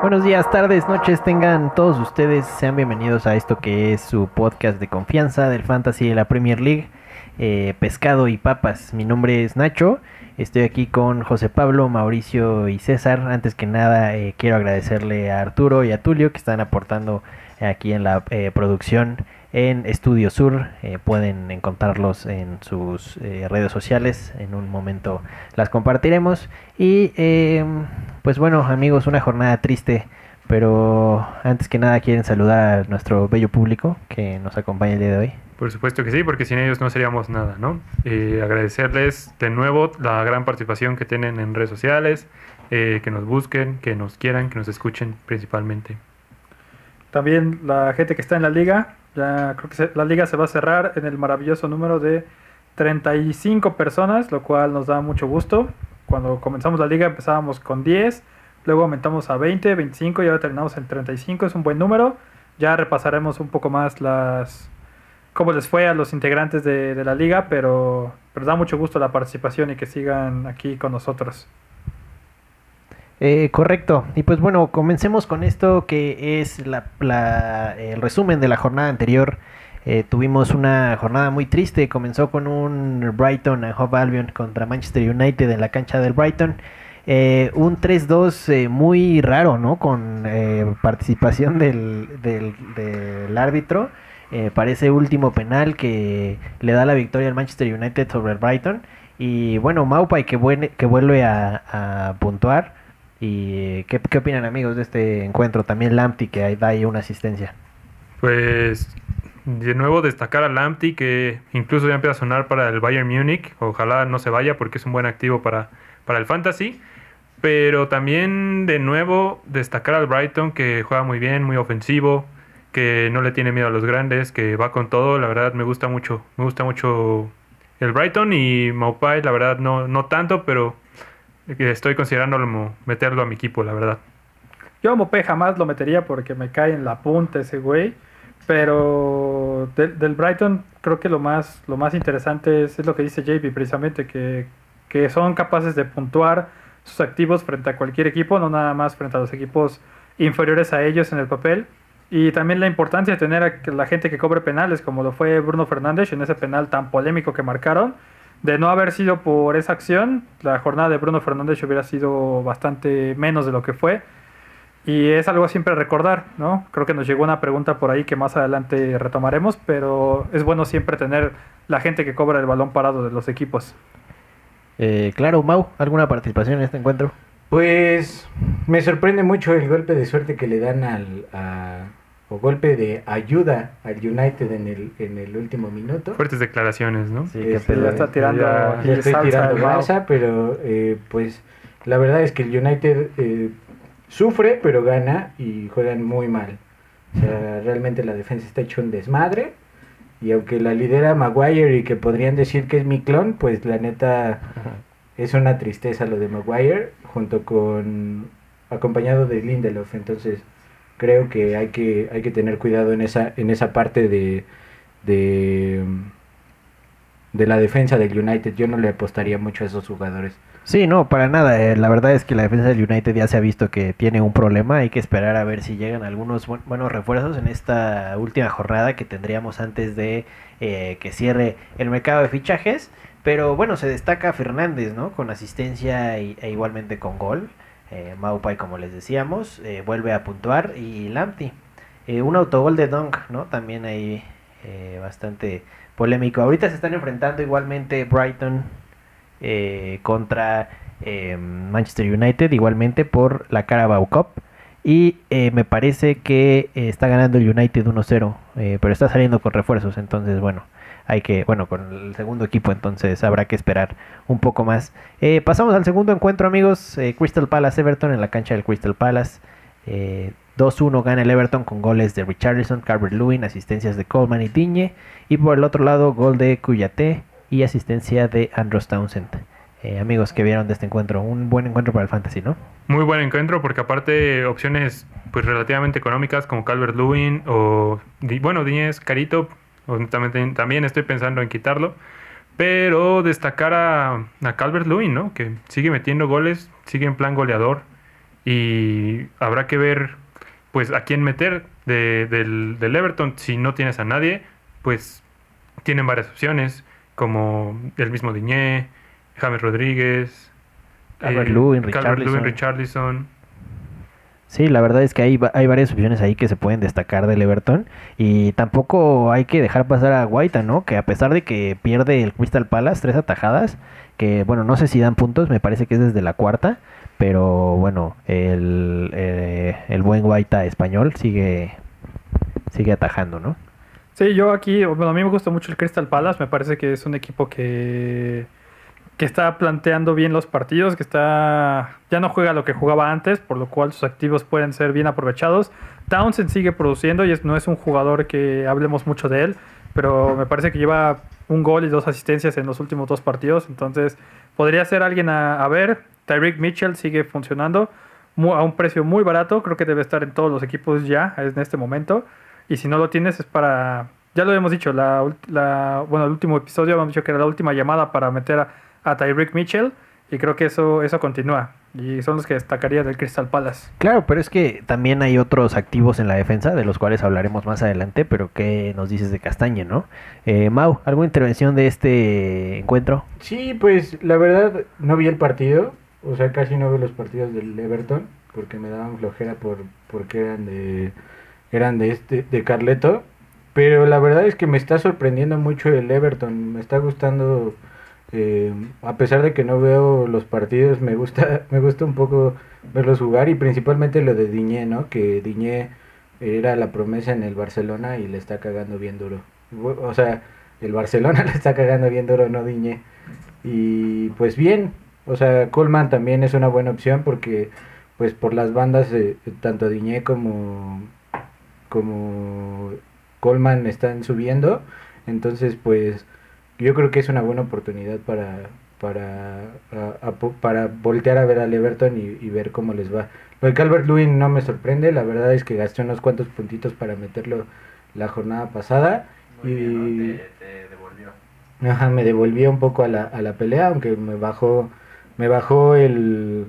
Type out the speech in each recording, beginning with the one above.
Buenos días, tardes, noches, tengan todos ustedes, sean bienvenidos a esto que es su podcast de confianza del Fantasy de la Premier League, eh, Pescado y Papas. Mi nombre es Nacho, estoy aquí con José Pablo, Mauricio y César. Antes que nada, eh, quiero agradecerle a Arturo y a Tulio que están aportando aquí en la eh, producción en Estudio Sur. Eh, pueden encontrarlos en sus eh, redes sociales. En un momento las compartiremos. Y eh, pues bueno, amigos, una jornada triste. Pero antes que nada quieren saludar a nuestro bello público que nos acompaña el día de hoy. Por supuesto que sí, porque sin ellos no seríamos nada, ¿no? Eh, agradecerles de nuevo la gran participación que tienen en redes sociales, eh, que nos busquen, que nos quieran, que nos escuchen principalmente. También la gente que está en la liga, ya creo que la liga se va a cerrar en el maravilloso número de 35 personas, lo cual nos da mucho gusto. Cuando comenzamos la liga empezábamos con 10, luego aumentamos a 20, 25 y ahora terminamos en 35, es un buen número. Ya repasaremos un poco más las cómo les fue a los integrantes de, de la liga, pero, pero da mucho gusto la participación y que sigan aquí con nosotros. Eh, correcto. Y pues bueno, comencemos con esto que es la, la- el resumen de la jornada anterior. Eh, tuvimos una jornada muy triste. Comenzó con un Brighton and Hove Albion contra Manchester United en la cancha del Brighton. Eh, un 3-2 eh, muy raro, ¿no? Con eh, participación del, del- del árbitro. Parece último penal que le da la victoria al Manchester United sobre el Brighton. Y bueno, Maupay que, vuene- que vuelve a, a puntuar. ¿Y qué, qué opinan amigos de este encuentro? También Lamptey que da ahí una asistencia. Pues de nuevo destacar a Lamptey que incluso ya empieza a sonar para el Bayern Múnich. Ojalá no se vaya porque es un buen activo para, para el Fantasy. Pero también de nuevo destacar al Brighton que juega muy bien, muy ofensivo, que no le tiene miedo a los grandes, que va con todo. La verdad me gusta mucho, me gusta mucho el Brighton y Maupai, la verdad no, no tanto, pero estoy considerándolo como meterlo a mi equipo, la verdad. Yo a Mopé jamás lo metería porque me cae en la punta ese güey. Pero del, del Brighton creo que lo más, lo más interesante es, es lo que dice JP precisamente, que, que son capaces de puntuar sus activos frente a cualquier equipo, no nada más frente a los equipos inferiores a ellos en el papel. Y también la importancia de tener a la gente que cobre penales, como lo fue Bruno Fernández en ese penal tan polémico que marcaron. De no haber sido por esa acción, la jornada de Bruno Fernández hubiera sido bastante menos de lo que fue. Y es algo a siempre recordar, ¿no? Creo que nos llegó una pregunta por ahí que más adelante retomaremos, pero es bueno siempre tener la gente que cobra el balón parado de los equipos. Eh, claro, Mau, ¿alguna participación en este encuentro? Pues me sorprende mucho el golpe de suerte que le dan al a- o golpe de ayuda al United en el en el último minuto. Fuertes declaraciones, ¿no? Sí, qué Este, está tirando Ya, ya estoy salsa tirando masa, pero eh, pues la verdad es que el United eh, sufre, pero gana y juegan muy mal. O sea, realmente la defensa está hecho un desmadre. Y aunque la lidera Maguire y que podrían decir que es mi clon, pues la neta es una tristeza lo de Maguire junto con acompañado de Lindelof entonces creo que hay que hay que tener cuidado en esa en esa parte de de de la defensa del United yo no le apostaría mucho a esos jugadores Sí, no, para nada. eh, la verdad es que la defensa del United ya se ha visto que tiene un problema. Hay que esperar a ver si llegan algunos buen- buenos refuerzos en esta última jornada que tendríamos antes de eh, que cierre el mercado de fichajes. Pero bueno, se destaca Fernández, ¿no? Con asistencia y- e igualmente con gol. Eh, Maupay, como les decíamos, eh, vuelve a puntuar. Y Lamptey, eh, un autogol de Dunk, ¿no? También ahí eh, bastante polémico. Ahorita se están enfrentando igualmente Brighton contra Manchester United, igualmente por la Carabao Cup. Y me parece que está ganando el United 1-0, eh, pero está saliendo con refuerzos, entonces bueno, hay que, bueno, con el segundo equipo, entonces habrá que esperar un poco más. Eh, pasamos al segundo encuentro, amigos, eh, Crystal Palace Everton en la cancha del Crystal Palace. Eh, 2-1 gana el Everton con goles de Richarlison, Calvert Lewin, asistencias de Coleman y Diñe. Y por el otro lado, gol de Cuyate y asistencia de Andros Townsend. Eh, amigos que vieron de este encuentro, un buen encuentro para el Fantasy, ¿no? Muy buen encuentro porque aparte opciones pues relativamente económicas como Calvert Lewin o bueno, Díez Carito, honestamente también estoy pensando en quitarlo, pero destacar a, a Calvert Lewin, ¿no? Que sigue metiendo goles, sigue en plan goleador y habrá que ver pues a quién meter de- del, del Everton. Si no tienes a nadie, pues tienen varias opciones, como el mismo Diñé, James Rodríguez, Calvert-Lewin, Richarlison. Richarlison. Sí, la verdad es que hay, hay varias opciones ahí que se pueden destacar del Everton y tampoco hay que dejar pasar a Guaita, ¿no? Que a pesar de que pierde el Crystal Palace tres atajadas, que bueno, no sé si dan puntos, me parece que es desde la cuarta, pero bueno, el, eh, el buen Guaita español sigue, sigue atajando, ¿no? Sí, yo aquí, bueno, a mí me gusta mucho el Crystal Palace, me parece que es un equipo que, que está planteando bien los partidos, que está ya no juega lo que jugaba antes, por lo cual sus activos pueden ser bien aprovechados. Townsend sigue produciendo y no es un jugador que hablemos mucho de él, pero me parece que lleva un gol y dos asistencias en los últimos dos partidos, entonces podría ser alguien a, a ver. Tyreek Mitchell sigue funcionando a un precio muy barato, creo que debe estar en todos los equipos ya en este momento. Y si no lo tienes es para... Ya lo hemos dicho, la, la- bueno, el último episodio habíamos dicho que era la última llamada para meter a, a Tyreek Mitchell. Y creo que eso, eso continúa. Y son los que destacaría del Crystal Palace. Claro, pero es que también hay otros activos en la defensa, de los cuales hablaremos más adelante, pero ¿qué nos dices de Castañe, no? Eh, Mau, ¿alguna intervención de este encuentro? Sí, pues la verdad no vi el partido, o sea, casi no veo los partidos del Everton porque me daban flojera por porque eran de eran de este de Carleto, pero la verdad es que me está sorprendiendo mucho el Everton, me está gustando eh, a pesar de que no veo los partidos, me gusta me gusta un poco verlos jugar y principalmente lo de Diñé, ¿no? Que Diñé era la promesa en el Barcelona y le está cagando bien duro. O sea, el Barcelona le está cagando bien duro, no Diñé. Y pues bien, o sea, Coleman también es una buena opción porque pues por las bandas eh, tanto Diñé como como Coleman están subiendo, entonces pues yo creo que es una buena oportunidad para para a- a po- para voltear a ver al Everton y, y ver cómo les va. Lo de Calvert Lewin no me sorprende, la verdad es que gasté unos cuantos puntitos para meterlo la jornada pasada y Ajá, me devolvió un poco a la, a la pelea, aunque me bajó, me bajó el,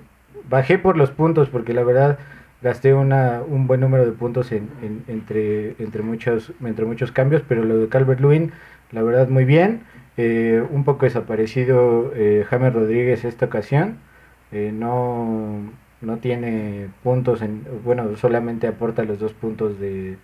bajé por los puntos, porque la verdad gasté una, un buen número de puntos en, en- entre, entre muchos, entre muchos cambios, pero lo de Calvert Lewin, la verdad muy bien, Eh, un poco desaparecido eh, James Rodríguez esta ocasión, Eh, no, no tiene puntos, en, bueno, solamente aporta los dos puntos de,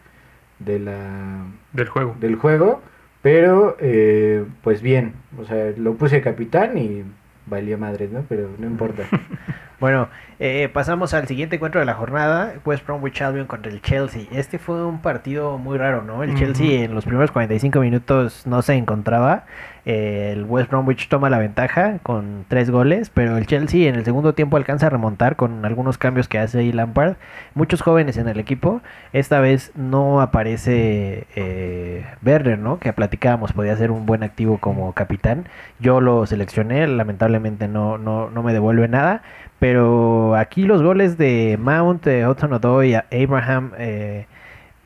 de la, del juego. del juego, pero eh, pues bien, o sea, lo puse capitán y valió madre, ¿no? Pero no importa. Bueno, eh, pasamos al siguiente encuentro de la jornada, West Bromwich Albion contra el Chelsea. Este fue un partido muy raro, ¿no? El. Chelsea en los primeros 45 minutos no se encontraba. Eh, el West Bromwich toma la ventaja con tres goles, pero el Chelsea en el segundo tiempo alcanza a remontar con algunos cambios que hace ahí Lampard. Muchos jóvenes en el equipo. Esta vez no aparece eh, Werner, ¿no? Que platicábamos, podía ser un buen activo como capitán. Yo lo seleccioné, lamentablemente no, no, no me devuelve nada. Pero aquí los goles de Mount, eh, Odoi, a- Abraham, eh,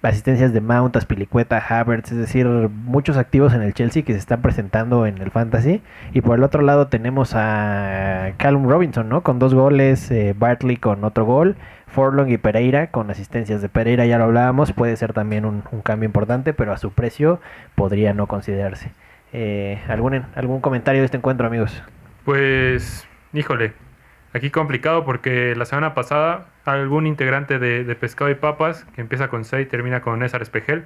asistencias de Mount, Aspilicueta, Havertz, es decir, muchos activos en el Chelsea que se están presentando en el Fantasy. Y por el otro lado tenemos a Callum Robinson, ¿no? Con dos goles, eh, Bartley con otro gol, Forlong y Pereira con asistencias de Pereira, ya lo hablábamos, puede ser también un, un cambio importante, pero a su precio podría no considerarse. Eh, ¿algún, ¿Algún comentario de este encuentro, amigos? Pues, híjole, aquí complicado porque la semana pasada algún integrante de, de Pescado y Papas, que empieza con C y termina con César Espejel,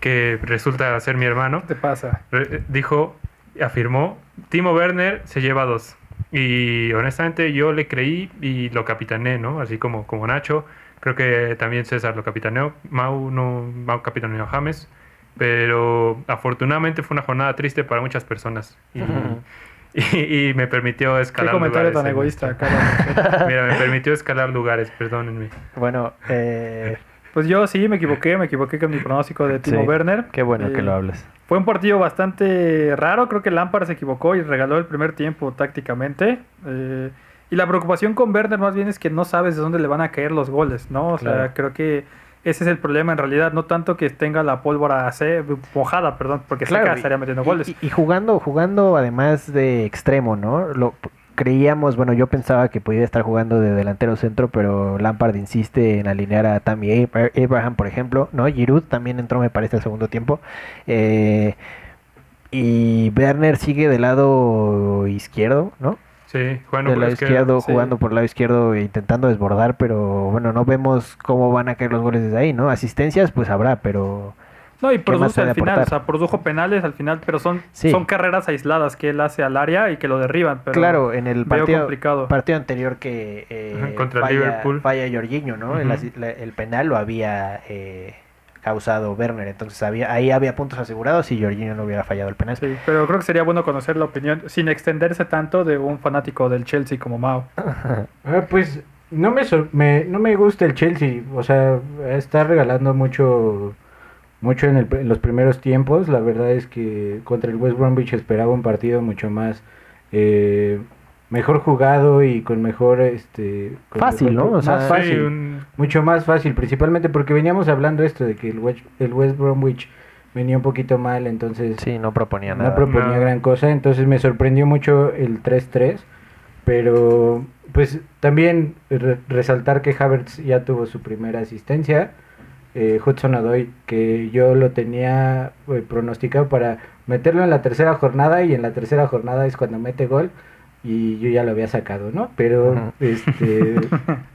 que resulta ser mi hermano, ¿Qué te pasa? re- dijo, afirmó, Timo Werner se lleva dos. Y honestamente yo le creí y lo capitaneé, ¿no? Así como, como Nacho. Creo que también César lo capitaneó. Mau no Mau capitaneó a James. Pero afortunadamente fue una jornada triste para muchas personas. Y, y- y me permitió ¿Qué escalar comentario tan lugares en- egoísta? Mira, me permitió escalar lugares, perdónenme. Bueno, eh, Pues yo sí me equivoqué, me equivoqué con mi pronóstico de Timo Sí, Werner. qué bueno Eh, que lo hablas. Fue un partido bastante raro, creo que Lampard se equivocó y regaló el primer tiempo tácticamente. Eh, y la preocupación con Werner más bien es que no sabes de dónde le van a caer los goles, ¿no? O sea, creo que ese es el problema en realidad, no tanto que tenga la pólvora mojada, perdón, porque Claro, estaría metiendo goles. Y, y jugando, jugando además de extremo, ¿no? Lo, creíamos, bueno, yo pensaba que podía estar jugando de delantero centro, pero Lampard insiste en alinear a Tammy Abraham, por ejemplo, ¿no? Giroud también entró, me parece, al segundo tiempo. Eh, y Werner sigue del lado izquierdo, ¿no? Sí, jugando del por lado la izquierdo, sí. jugando por el lado izquierdo e intentando desbordar, pero bueno, no vemos cómo van a caer los goles desde ahí, ¿no? Asistencias, pues habrá, pero No, y produce al final, o sea, produjo penales al final, pero son, Sí. son carreras aisladas que él hace al área y que lo derriban. Pero claro, en el partido, complicado. partido anterior que eh, Ajá, contra falla, Liverpool. falla Jorginho, ¿no? la- el penal lo había eh, causado Werner, entonces había, ahí había puntos asegurados y Jorginho no hubiera fallado el penal. Sí, pero creo que sería bueno conocer la opinión, sin extenderse tanto, de un fanático del Chelsea como Mao. Ah, pues no me, me- no me gusta el Chelsea, o sea, está regalando mucho mucho en, el- en los primeros tiempos. La verdad es que contra el West Bromwich esperaba un partido mucho más eh, mejor jugado y con mejor este con Fácil, mejor- ¿no? O sea, más Sí, fácil, un- mucho más fácil, principalmente porque veníamos hablando esto de que el West, el West Bromwich venía un poquito mal, entonces Sí, no proponía no nada. proponía Nada. gran cosa, entonces me sorprendió mucho el 3-3, pero pues también re- resaltar que Havertz ya tuvo su primera asistencia, eh, Hudson Odoi, que yo lo tenía eh, pronosticado para meterlo en la tercera jornada y en la tercera jornada es cuando mete gol y yo ya lo había sacado, ¿no? Pero este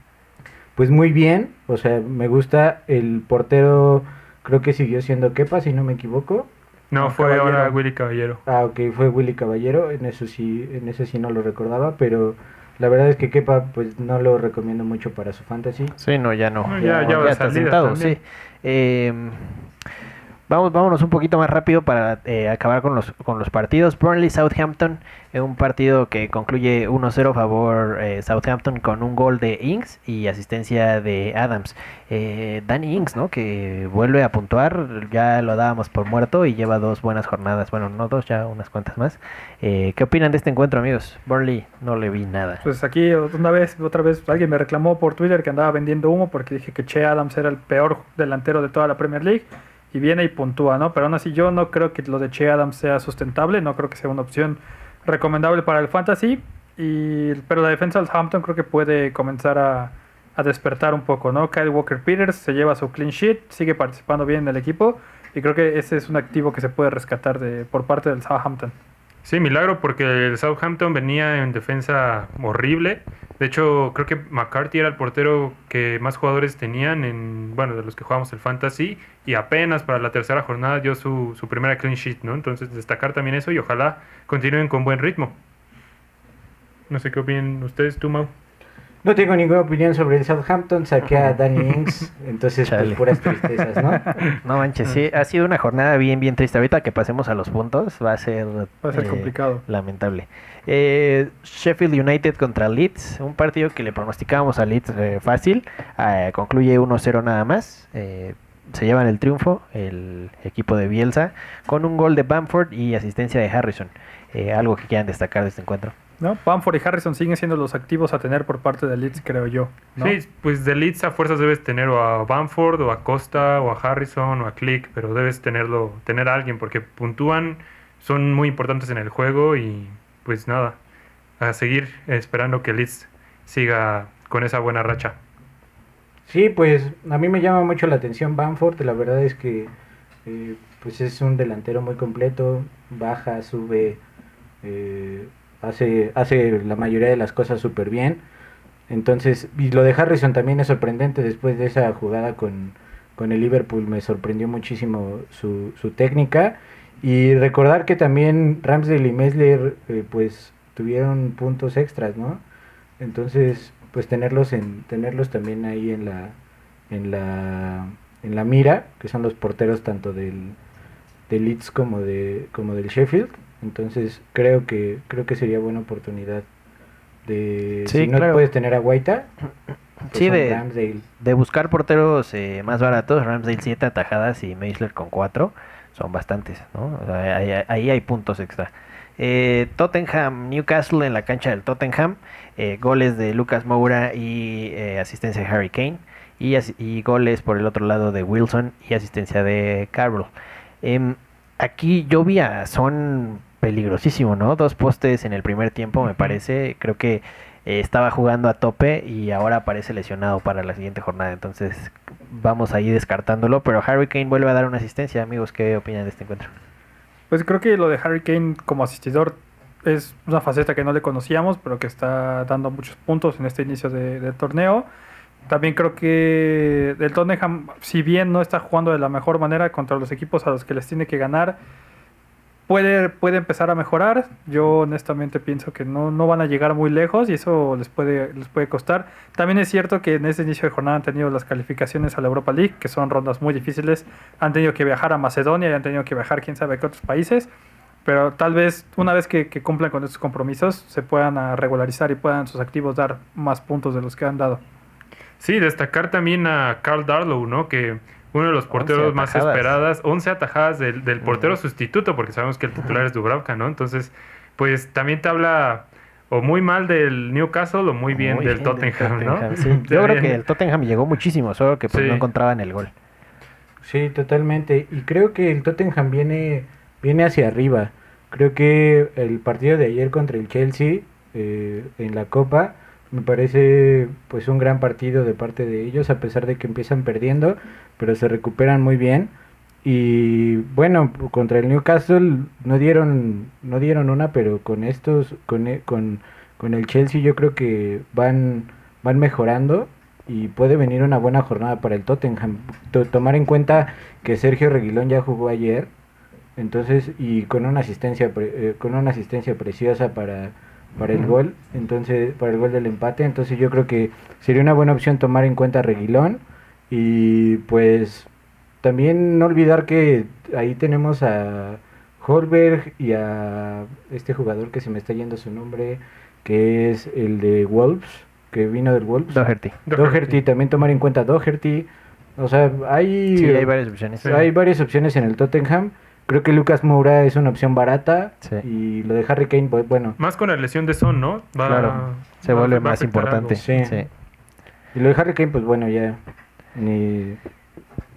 pues muy bien, o sea, me gusta el portero, creo que siguió siendo Kepa si no me equivoco. no, fue Caballero. ahora Willy Caballero. Ah, ok, fue Willy Caballero, en eso sí, en eso sí no lo recordaba, pero la verdad es que Kepa pues no lo recomiendo mucho para su fantasy. Sí, no, ya no. No, ya- ya va de está sentado, sí. Eh, vamos, vámonos un poquito más rápido para eh, acabar con los, con los partidos. Burnley Southampton, un partido que concluye 1-0 a favor eh, Southampton con un gol de Ings y asistencia de Adams. Eh, Danny Ings, ¿no? Que vuelve a puntuar, ya lo dábamos por muerto y lleva dos buenas jornadas. Bueno, no dos, ya unas cuantas más. Eh, ¿Qué opinan de este encuentro, amigos? Burnley, no le vi nada. Pues aquí una vez, otra vez, alguien me reclamó por Twitter que andaba vendiendo humo porque dije que Che Adams era el peor delantero de toda la Premier League y viene y puntúa, ¿no? Pero aún así yo no creo que lo de Che Adams sea sustentable, no creo que sea una opción recomendable para el fantasy, y, pero la defensa del Hampton creo que puede comenzar a, a despertar un poco, ¿no? Kyle Walker Peters se lleva su clean sheet, sigue participando bien en el equipo y creo que ese es un activo que se puede rescatar de, por parte del Southampton. Sí, milagro porque el Southampton venía en defensa horrible. De hecho, creo que McCarthy era el portero que más jugadores tenían en, bueno, de los que jugamos el Fantasy y apenas para la tercera jornada dio su, su primera clean sheet, ¿no? Entonces destacar también eso y ojalá continúen con buen ritmo. No sé qué opinan ustedes, tú, Mau. No tengo ninguna opinión sobre el Southampton, saqué a Danny Ings, entonces pues Chale. puras tristezas, ¿no? No manches, sí, ha sido una jornada bien, bien triste. Ahorita que pasemos a los puntos va a ser, Va a ser eh, complicado. lamentable. Eh, Sheffield United contra Leeds, un partido que le pronosticábamos a Leeds eh, fácil, eh, concluye 1-0 nada más. eh, se llevan el triunfo el equipo de Bielsa con un gol de Bamford y asistencia de Harrison. Eh, algo que quieran destacar de este encuentro. ¿No? Bamford y Harrison siguen siendo los activos a tener por parte de Leeds, creo yo. ¿no? Sí, pues de Leeds a fuerzas debes tener o a Bamford o a Costa o a Harrison o a Click, pero debes tenerlo, tener a alguien porque puntúan, son muy importantes en el juego y pues nada, a seguir esperando que Leeds siga con esa buena racha. Sí, pues a mí me llama mucho la atención Bamford, la verdad es que eh, pues es un delantero muy completo, baja, sube, eh, hace, hace la mayoría de las cosas súper bien. Entonces, y lo de Harrison también es sorprendente después de esa jugada con, con el Liverpool, me sorprendió muchísimo su, su técnica. Y recordar que también Ramsdale y Mesler eh, pues tuvieron puntos extras, ¿no? Entonces, pues tenerlos en tenerlos también ahí en la en la en la mira, que son los porteros tanto del del Leeds como de como del Sheffield. Entonces, creo que creo que sería buena oportunidad de Sí, si no claro. puedes tener a Guaita, pues Sí, de-. De buscar porteros eh, más baratos, Ramsdale 7 atajadas y Meisler con 4, son bastantes, ¿no? O sea, ahí, ahí hay puntos extra. Eh, Tottenham, Newcastle en la cancha del Tottenham, eh, goles de Lucas Moura y eh, asistencia de Harry Kane, y, y goles por el otro lado de Wilson y asistencia de Carroll. Em, aquí yo vi a Son peligrosísimo, ¿no? Dos postes en el primer tiempo, me parece. Creo que eh, estaba jugando a tope y ahora aparece lesionado para la siguiente jornada. Entonces vamos ahí descartándolo. Pero Harry Kane vuelve a dar una asistencia. Amigos, ¿qué opinan de este encuentro? Pues creo que lo de Harry Kane como asistidor es una faceta que no le conocíamos, pero que está dando muchos puntos en este inicio de, de torneo. También creo que el Tottenham, si bien no está jugando de la mejor manera contra los equipos a los que les tiene que ganar, puede, puede empezar a mejorar. Yo honestamente pienso que no, no van a llegar muy lejos y eso les puede, les puede costar. También es cierto que en este inicio de jornada han tenido las calificaciones a la Europa League, que son rondas muy difíciles. Han tenido que viajar a Macedonia y han tenido que viajar quién sabe qué otros países. Pero tal vez una vez que, que cumplan con estos compromisos se puedan regularizar y puedan sus activos dar más puntos de los que han dado. Sí, destacar también a Carl Darlow, ¿no? Que uno de los porteros más esperadas, 11 atajadas del, del portero sustituto, porque sabemos que el titular es Dubravka, ¿no? Entonces, pues también te habla o muy mal del Newcastle o muy bien Muy del bien Tottenham, ¿no? Tottenham, sí. Yo creo que el Tottenham llegó muchísimo, solo que pues, Sí. no encontraban el gol. Sí, totalmente. Y creo que el Tottenham viene, viene hacia arriba. Creo que el partido de ayer contra el Chelsea eh, en la Copa me parece pues un gran partido de parte de ellos, a pesar de que empiezan perdiendo, pero se recuperan muy bien. Y bueno, contra el Newcastle no dieron, no dieron una, pero con estos, con, e- con, con el Chelsea yo creo que van, van mejorando y puede venir una buena jornada para el Tottenham. To- tomar en cuenta que Sergio Reguilón ya jugó ayer, entonces y con una asistencia pre- eh, con una asistencia preciosa para para el gol, entonces para el gol del empate, entonces yo creo que sería una buena opción tomar en cuenta a Reguilón y pues también no olvidar que ahí tenemos a Holberg y a este jugador que se me está yendo su nombre, que es el de Wolves, que vino del Wolves. Doherty. Doherty, también tomar en cuenta Doherty. O sea, hay, Sí, hay varias opciones. Sí. hay varias opciones en el Tottenham. Creo que Lucas Moura es una opción barata. Sí. Y lo de Harry Kane, pues bueno. Más con la lesión de Son, ¿no? Va- Claro, se va- vuelve va más importante. sí. Y lo de Harry Kane, pues bueno, ya ni,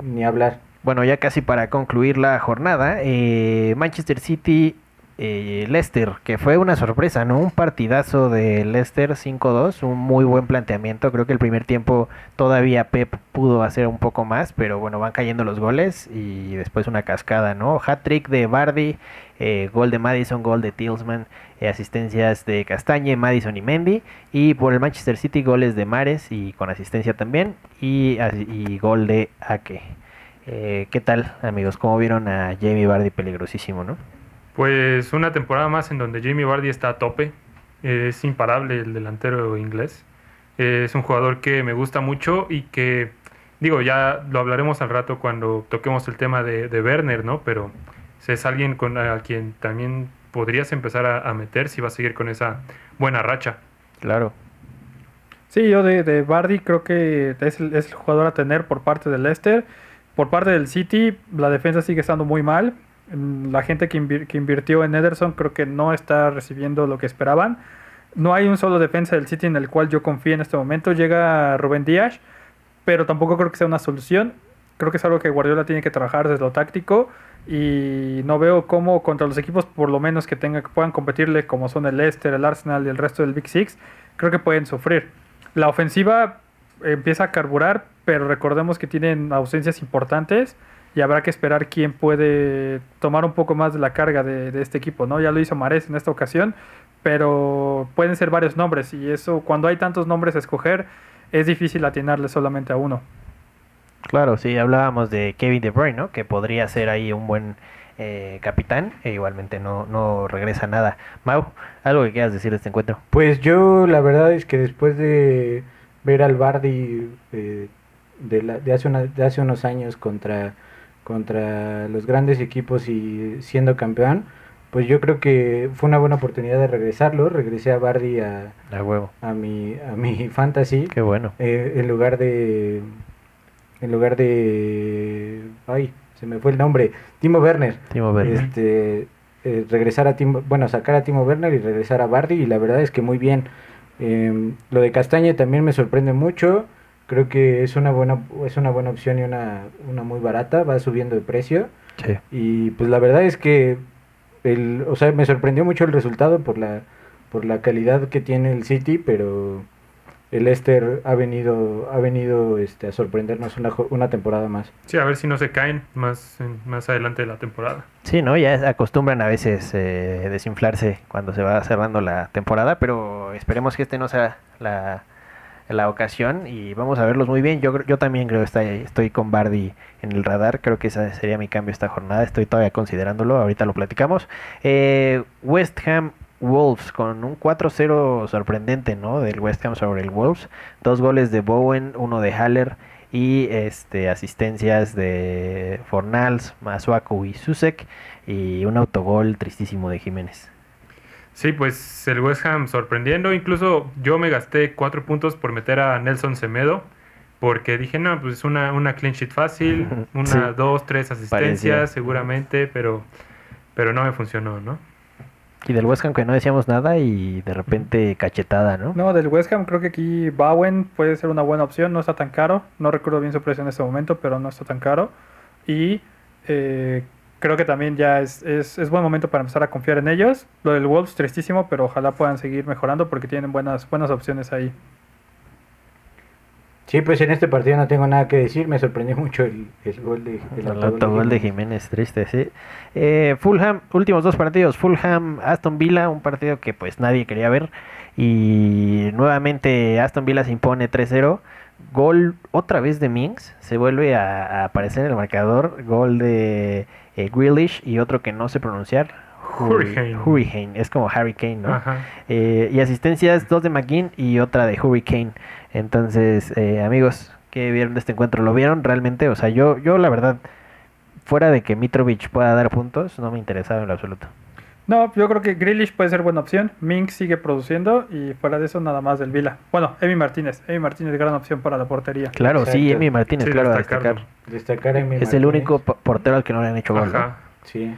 ni hablar. Bueno, ya casi para concluir la jornada, eh, Manchester City, eh, Leicester, que fue una sorpresa, ¿no? Un partidazo de Leicester 5-2, un muy buen planteamiento. Creo que el primer tiempo todavía Pep pudo hacer un poco más, pero bueno, van cayendo los goles y después una cascada, ¿no? Hat-trick de Bardi, eh, gol de Madison, gol de Tillsman, eh, asistencias de Castañe, Madison y Mendy. Y por el Manchester City, goles de Mares y con asistencia también. Y, gol de Ake. Eh, ¿Qué tal, amigos? ¿Cómo vieron a Jamie Vardy peligrosísimo, no? Pues una temporada más en donde Jamie Vardy está a tope. Eh, Es imparable el delantero inglés. Eh, Es un jugador que me gusta mucho y que, digo, ya lo hablaremos al rato cuando toquemos el tema de, de Werner, ¿no? Pero es alguien con a quien también podrías empezar a, a meter si va a seguir con esa buena racha. Claro. Sí, yo de, de Bardi creo que es el, es el jugador a tener por parte del Leicester. Por parte del City, la defensa sigue estando muy mal. Mm, La gente que, invir- que invirtió en Ederson creo que no está recibiendo lo que esperaban. No hay un solo defensa del City en el cual yo confíe en este momento. Llega Rubén Díaz, pero tampoco creo que sea una solución. Creo que es algo que Guardiola tiene que trabajar desde lo táctico y no veo cómo contra los equipos por lo menos que tenga que puedan competirle como son el Leicester, el Arsenal y el resto del Big Six, creo que pueden sufrir. La ofensiva empieza a carburar, pero recordemos que tienen ausencias importantes y habrá que esperar quién puede tomar un poco más de la carga de, de este equipo, ¿no? Ya lo hizo Mares en esta ocasión, pero pueden ser varios nombres y eso cuando hay tantos nombres a escoger es difícil atinarle solamente a uno. Claro, sí, hablábamos de Kevin De Bruyne, ¿no? Que podría ser ahí un buen eh, capitán e igualmente no, no regresa nada. Mau, ¿algo que quieras decir de este encuentro? Pues yo la verdad es que después de ver al Bardi eh, de, la- de, hace una- de hace unos años contra, contra los grandes equipos y siendo campeón, pues yo creo que fue una buena oportunidad de regresarlo. Regresé a Bardi a, A huevo. a, mi, a mi fantasy Qué bueno. eh, en lugar de... En lugar de... Ay, se me fue el nombre. Timo Werner. Timo Werner. Este, eh, regresar a Timo, bueno, sacar a Timo Werner y regresar a Bardi y la verdad es que muy bien. Em, lo de Castañe también me sorprende mucho. Creo que es una buena es una buena opción y una, una muy barata, va subiendo de precio Sí. y pues la verdad es que el, o sea, me sorprendió mucho el resultado por la, por la calidad que tiene el City, pero el Leicester ha venido, ha venido este, a sorprendernos una, una temporada más. Sí, a ver si no se caen más, en- más adelante de la temporada. Sí, ¿no? Ya acostumbran a veces eh, desinflarse cuando se va cerrando la temporada, pero esperemos que este no sea la, la ocasión y vamos a verlos muy bien. Yo, creo- yo también creo que está- estoy con Bardi en el radar, creo que ese sería mi cambio esta jornada, estoy todavía considerándolo, ahorita lo platicamos. Eh, West Ham Wolves con un 4-0 sorprendente, ¿no? Del West Ham sobre el Wolves, dos goles de Bowen, uno de Haller y este asistencias de Fornals, Masuaku y Susek y un autogol tristísimo de Jiménez. Sí, pues el West Ham sorprendiendo. Incluso yo me gasté cuatro puntos por meter a Nelson Semedo. Porque dije, no, pues una, una clean sheet fácil, una, Sí. dos, tres asistencias Parecía. seguramente, pero, pero no me funcionó, ¿no? Y del West Ham que no decíamos nada y de repente cachetada, ¿no? No, del West Ham creo que aquí Bowen puede ser una buena opción, no está tan caro, no recuerdo bien su precio en este momento, pero no está tan caro. Y eh, creo que también ya es, es, es buen momento para empezar a confiar en ellos. Lo del Wolves tristísimo, pero ojalá puedan seguir mejorando porque tienen buenas, buenas opciones ahí. Sí, pues en este partido no tengo nada que decir, me sorprendió mucho el, el gol de el El autogol de Jiménez, triste, sí. Eh, Fulham, últimos dos partidos. Fulham, Aston Villa, un partido que pues nadie quería ver. Y nuevamente Aston Villa se impone 3-0. Gol otra vez de Minks, se vuelve a, a aparecer en el marcador. Gol de eh, Grealish y otro que no sé pronunciar. Hurricane. Hurricane, es como Hurricane, ¿no? Ajá. Eh, y asistencias, dos de McGinn y otra de Hurricane. Entonces, eh, amigos, ¿qué vieron de este encuentro? ¿Lo vieron realmente? O sea, yo, yo la verdad, fuera de que Mitrovic pueda dar puntos, no me interesaba en lo absoluto. No, yo creo que Grealish puede ser buena opción. Mink sigue produciendo y fuera de eso nada más del Vila. Bueno, Emi Martínez. Emi Martínez gran opción para la portería. Claro, sí. Emi Martínez, Sí, claro, destacarlo. destacar. Destacar Emi Es el único po- portero al que no le han hecho gol. ¿no? Ajá. Sí.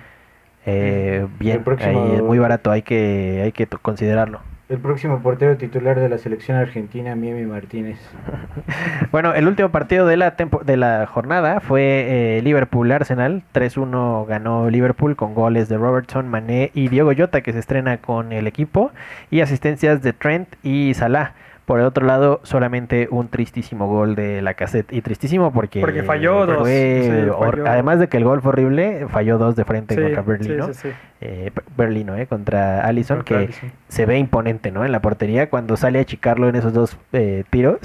Eh, bien, próximo- ahí es muy barato, hay que, hay que considerarlo. El próximo portero titular de la selección argentina, Mimi Martínez. Bueno, el último partido de la, tempo- de la jornada fue eh, Liverpool-Arsenal. 3-1 ganó Liverpool con goles de Robertson, Mané y Diego Jota que se estrena con el equipo. Y asistencias de Trent y Salah. Por el otro lado, solamente un tristísimo gol de la cassette. Y tristísimo porque, Porque falló dos, fue sí, hor- falló. Además de que el gol fue horrible, falló dos de frente Sí, contra Berlino. sí, sí. Eh, Berlino, eh, contra Allison, Contra que se ve imponente, ¿no? En la portería, cuando sale a chicarlo en esos dos eh, tiros,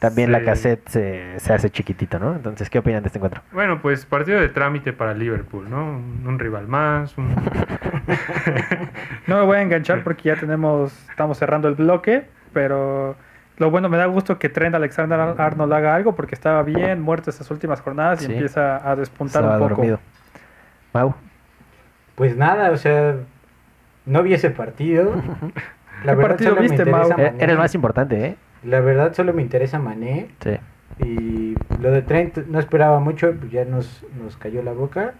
también la cassette se, se hace chiquitito, ¿no? Entonces, ¿qué opinan de este encuentro? Bueno, pues partido de trámite para Liverpool, ¿no? Un, un rival más. un- No me voy a enganchar porque ya tenemos, estamos cerrando el bloque, pero lo bueno, me da gusto que Trent Alexander Arnold haga algo porque estaba bien muerto estas últimas jornadas y Sí. empieza a despuntar Estaba un poco. dormido. Mau, Pues nada, o sea, no vi ese partido. La ¿Qué verdad partido solo me viste, interesa Mau? eh, Mané. era el más importante, ¿eh? La verdad solo me interesa Mané. Sí. Y lo de Trent no esperaba mucho, pues ya nos, nos cayó la boca.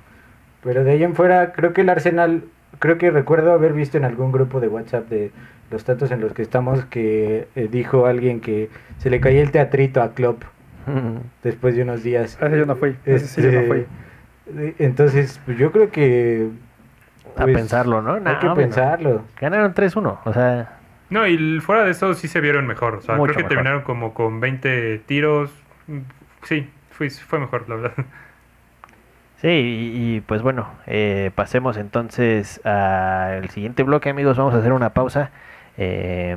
Pero de ahí en fuera, creo que el Arsenal, creo que recuerdo haber visto en algún grupo de WhatsApp de los tantos en los que estamos que eh, dijo alguien que se le caía el teatrito a Klopp después de unos días. Ese yo no fui, ese sí yo no fui. Este, Entonces, pues yo creo que... a pues, pensarlo, ¿no? Hay No, que hombre, no. pensarlo. Ganaron 3-1, o sea, No, y fuera de eso sí se vieron mejor. O sea, creo que mejor. terminaron como con 20 tiros. Sí, fue, fue mejor, la verdad. Sí, y, y, pues bueno, eh, pasemos entonces al siguiente bloque, amigos. Vamos a hacer una pausa. Eh,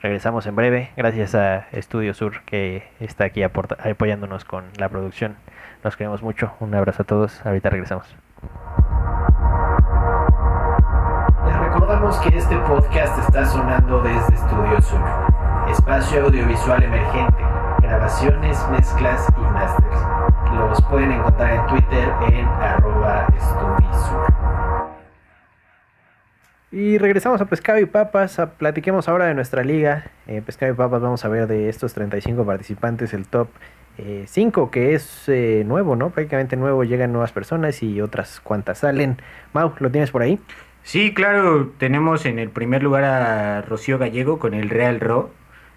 regresamos en breve, gracias a Estudio Sur que está aquí apoyándonos con la producción. Nos queremos mucho. Un abrazo a todos. Ahorita regresamos. Les recordamos que este podcast está sonando desde Estudio Sur, espacio audiovisual emergente, grabaciones, mezclas y masters. Los pueden encontrar en Twitter en arroba estudisur. Y regresamos a Pescado y Papas, a- platiquemos ahora de nuestra liga. Eh, Pescado y Papas vamos a ver de estos 35 participantes el top 5, que es eh, nuevo, ¿no? Prácticamente nuevo, llegan nuevas personas y otras cuantas salen. Mau, ¿lo tienes por ahí? Sí, claro, tenemos en el primer lugar a Rocío Gallego con el Real Ro.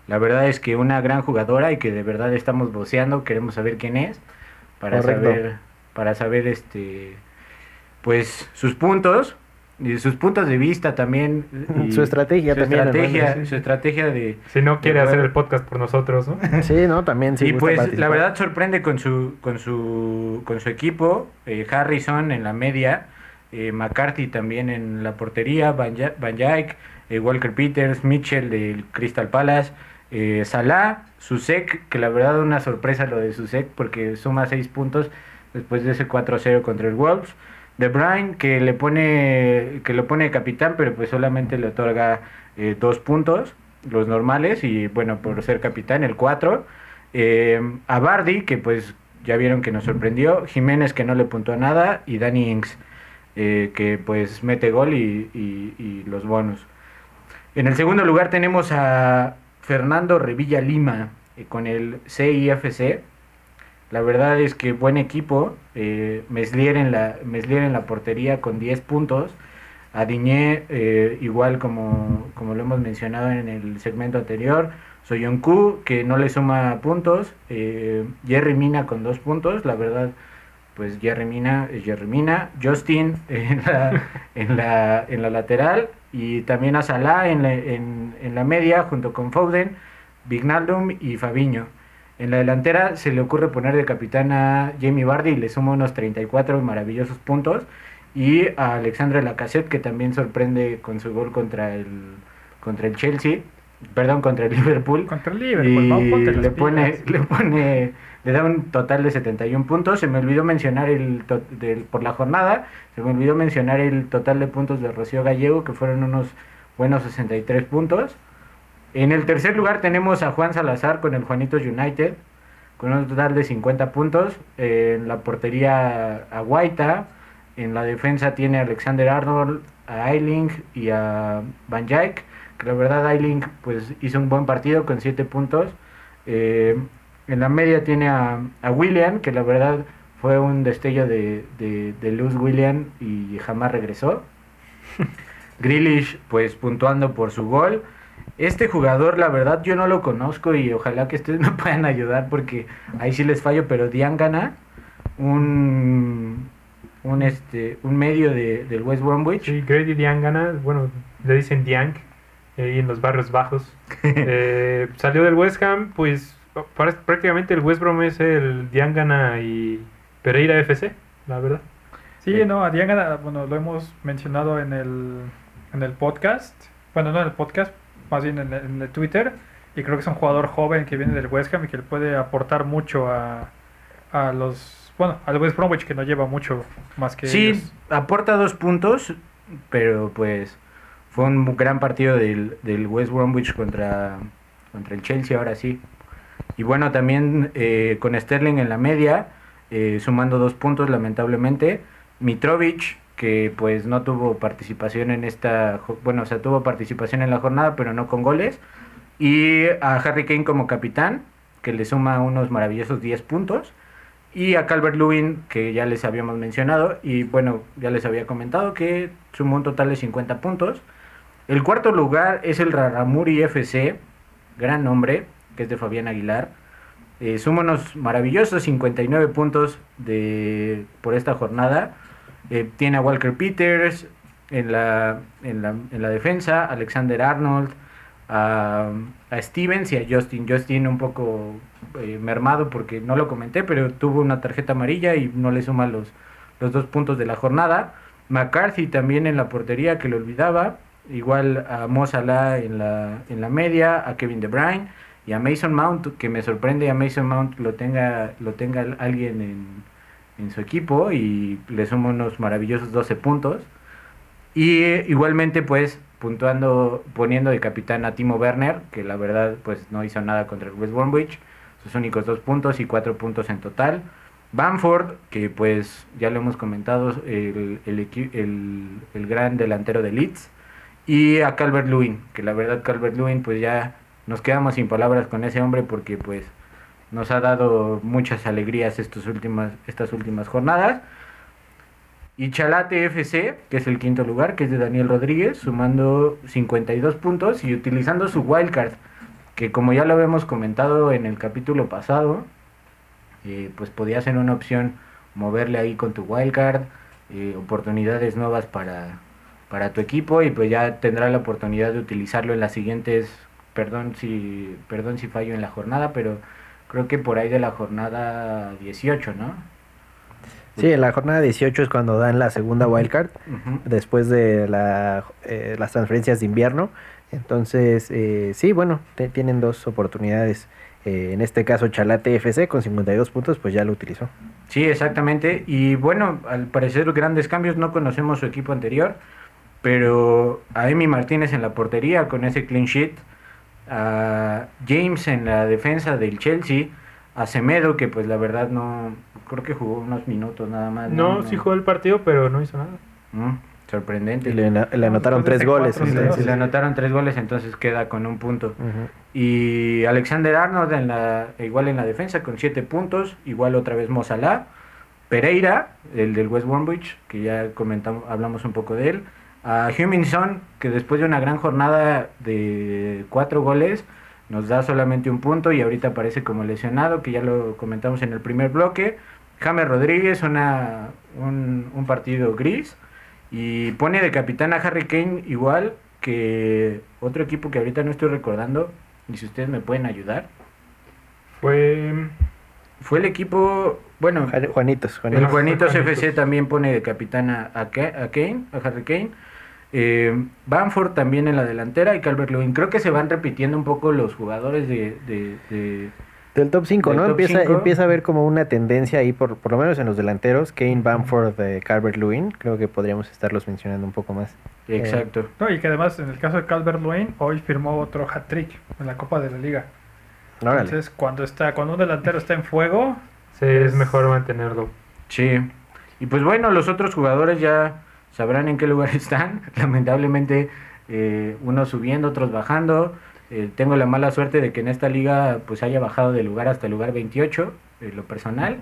La verdad es que una gran jugadora y que de verdad estamos voceando, queremos saber quién es para Correcto. saber para saber este pues sus puntos. Y sus puntos de vista también. y Su estrategia su también, Estrategia, hermano, sí. Su estrategia de... Si no quiere hacer el podcast por nosotros, ¿no? Sí, ¿no? También sí. y gusta pues la verdad sorprende con su con su con su equipo eh, Harrison en la media eh, McCarthy también en la portería Van, Ja- Van Dijk eh, Walker Peters Mitchell del Crystal Palace eh, Salah Susek que la verdad una sorpresa lo de Susek porque suma 6 puntos después de ese 4-0 contra el Wolves De Bruyne que le pone que lo pone capitán pero pues solamente le otorga eh, dos puntos los normales y bueno por ser capitán el 4 eh, a Bardi, que pues ya vieron que nos sorprendió. Jiménez, que no le puntó nada. Y Danny Ings, eh, que pues mete gol y, y- los bonos. En el segundo lugar tenemos a Fernando Revilla Lima con el CIFC. La verdad es que buen equipo. Eh, Meslier, en la, Meslier en la portería con 10 puntos. A Diñé, eh, igual como, como lo hemos mencionado en el segmento anterior. Soyonku, que no le suma puntos. eh, Jerry Mina con dos puntos. La verdad, pues Jerry Mina es Jerry Mina. Justin en la, en la, en la lateral. Y también a Salah en la, en, en la media, junto con Foden, Vignaldum y Fabiño. En la delantera se le ocurre poner de capitán a Jamie Vardy y le suma unos 34 maravillosos puntos. Y a Alexandre Lacazette, que también sorprende con su gol contra el, contra el Chelsea. Perdón, contra el Liverpool. Contra el Liverpool, le pone, le pone, le da un total de 71 puntos. Se me olvidó mencionar el to- del, por la jornada, se me olvidó mencionar el total de puntos de Rocío Gallego, que fueron unos buenos 63 puntos. En el tercer lugar tenemos a Juan Salazar con el Juanitos United, con un total de 50 puntos. En la portería a Guaita, en la defensa tiene a Alexander Arnold, a Eiling y a Van Dijk, que la verdad Eiling pues hizo un buen partido con 7 puntos. Eh, en la media tiene a, a William, que la verdad fue un destello de, de, de luz William y jamás regresó. Grealish pues puntuando por su gol. Este jugador, la verdad, yo no lo conozco y ojalá que ustedes me puedan ayudar porque ahí sí les fallo, pero Diangana, un, un, este, un medio de, del West Bromwich. Sí, Grady Diangana, bueno, le dicen Diang, ahí en los barrios bajos. Eh, salió del West Ham, pues prácticamente el West Brom es el Diangana y Pereira FC, la verdad. Sí, Eh. no, a Diangana, bueno, lo hemos mencionado en el, en el podcast. Bueno, no en el podcast, más bien en el, en Twitter. Y creo que es un jugador joven que viene del West Ham y que le puede aportar mucho a, a los. Bueno, al West Bromwich que no lleva mucho más que. Sí, ellos. aporta dos puntos, pero pues fue un gran partido del, del West Bromwich contra, contra el Chelsea, ahora sí. Y bueno, también eh, con Sterling en la media, eh, sumando dos puntos lamentablemente. Mitrovic, que pues no tuvo participación en esta, bueno, o sea, tuvo participación en la jornada, pero no con goles. Y a Harry Kane como capitán, que le suma unos maravillosos 10 puntos. Y a Calvert Lewin, que ya les habíamos mencionado, y bueno, ya les había comentado que sumó un total de 50 puntos. El cuarto lugar es el Raramuri FC, gran nombre, que es de Fabián Aguilar. Eh, suma unos maravillosos 59 puntos de, por esta jornada. Eh, tiene a Walker Peters en la, en la, en la defensa, Alexander Arnold, a, Stevens y a Justin. Justin un poco eh, mermado porque no lo comenté, pero tuvo una tarjeta amarilla y no le suma los, los dos puntos de la jornada. McCarthy también en la portería que lo olvidaba. Igual a Mo Salah en la, en la media, a Kevin De Bruyne y a Mason Mount, que me sorprende a Mason Mount lo tenga, lo tenga alguien en, en su equipo y le suma unos maravillosos 12 puntos. Y eh, igualmente pues puntuando, poniendo de capitán a Timo Werner, que la verdad pues no hizo nada contra el West Bromwich, sus únicos dos puntos y cuatro puntos en total. Bamford, que pues ya lo hemos comentado, el, el, gran delantero de Leeds. Y a Calvert Lewin, que la verdad Calvert Lewin pues ya nos quedamos sin palabras con ese hombre porque pues nos ha dado muchas alegrías estos últimas, estas últimas jornadas. Y Chalate FC, que es el quinto lugar, que es de Daniel Rodríguez, sumando 52 puntos y utilizando su wildcard, que como ya lo habíamos comentado en el capítulo pasado, eh, pues podía ser una opción moverle ahí con tu wildcard, eh, oportunidades nuevas para, para tu equipo y pues ya tendrás la oportunidad de utilizarlo en las siguientes, perdón si, perdón si fallo en la jornada, pero creo que por ahí de la jornada 18, ¿no? Sí, en la jornada 18 es cuando dan la segunda wildcard, Ujú. después de la, eh, las transferencias de invierno. Entonces, eh, sí, bueno, te- tienen dos oportunidades. Eh, en este caso, Chalate FC con 52 puntos, pues ya lo utilizó. Sí, exactamente. Y bueno, al parecer grandes cambios, no conocemos su equipo anterior, pero a Emi Martínez en la portería con ese clean sheet, a James en la defensa del Chelsea, a Semedo que pues la verdad no, creo que jugó unos minutos nada más. No, sí jugó el partido, pero no hizo nada. Mm, sorprendente. Y le, le anotaron tres goles. cuatro, entonces- Si le anotaron tres goles, entonces queda con un punto. Y Alexander Arnold en la, igual en la defensa con 7 puntos, igual otra vez Mozalá. Pereira, el del West Bromwich, que ya comentamos, hablamos un poco de él. A Huminson, que después de una gran jornada de 4 goles, nos da solamente un punto y ahorita aparece como lesionado, que ya lo comentamos en el primer bloque. James Rodríguez, una, un, un partido gris. Y pone de capitán a Harry Kane igual que otro equipo que ahorita no estoy recordando. Y si ustedes me pueden ayudar. Fue. Fue el equipo, bueno, Juan- Juanitos, el Juanitos. Juanitos Juanitos. FC también pone de capitán a Kane, a Harry Kane. Eh, Bamford también en la delantera y Calvert Lewin. Creo que se van repitiendo un poco los jugadores de, de- de- Del top 5, Del ¿no? top Empieza, cinco. empieza a haber como una tendencia ahí, por, por lo menos en los delanteros. Kane, Bamford, eh, Calvert Lewin. Creo que podríamos estarlos mencionando un poco más. Exacto. No, y que además en el caso de Calvert Lewin hoy firmó otro hat-trick en la Copa de la Liga. Órale. Entonces, cuando está cuando un delantero está en fuego, Sí, es mejor mantenerlo. Sí. Y pues bueno, los otros jugadores ya sabrán en qué lugar están. Lamentablemente, eh, unos subiendo, otros bajando. Eh, tengo la mala suerte de que en esta liga pues haya bajado de lugar hasta el lugar 28, en lo personal.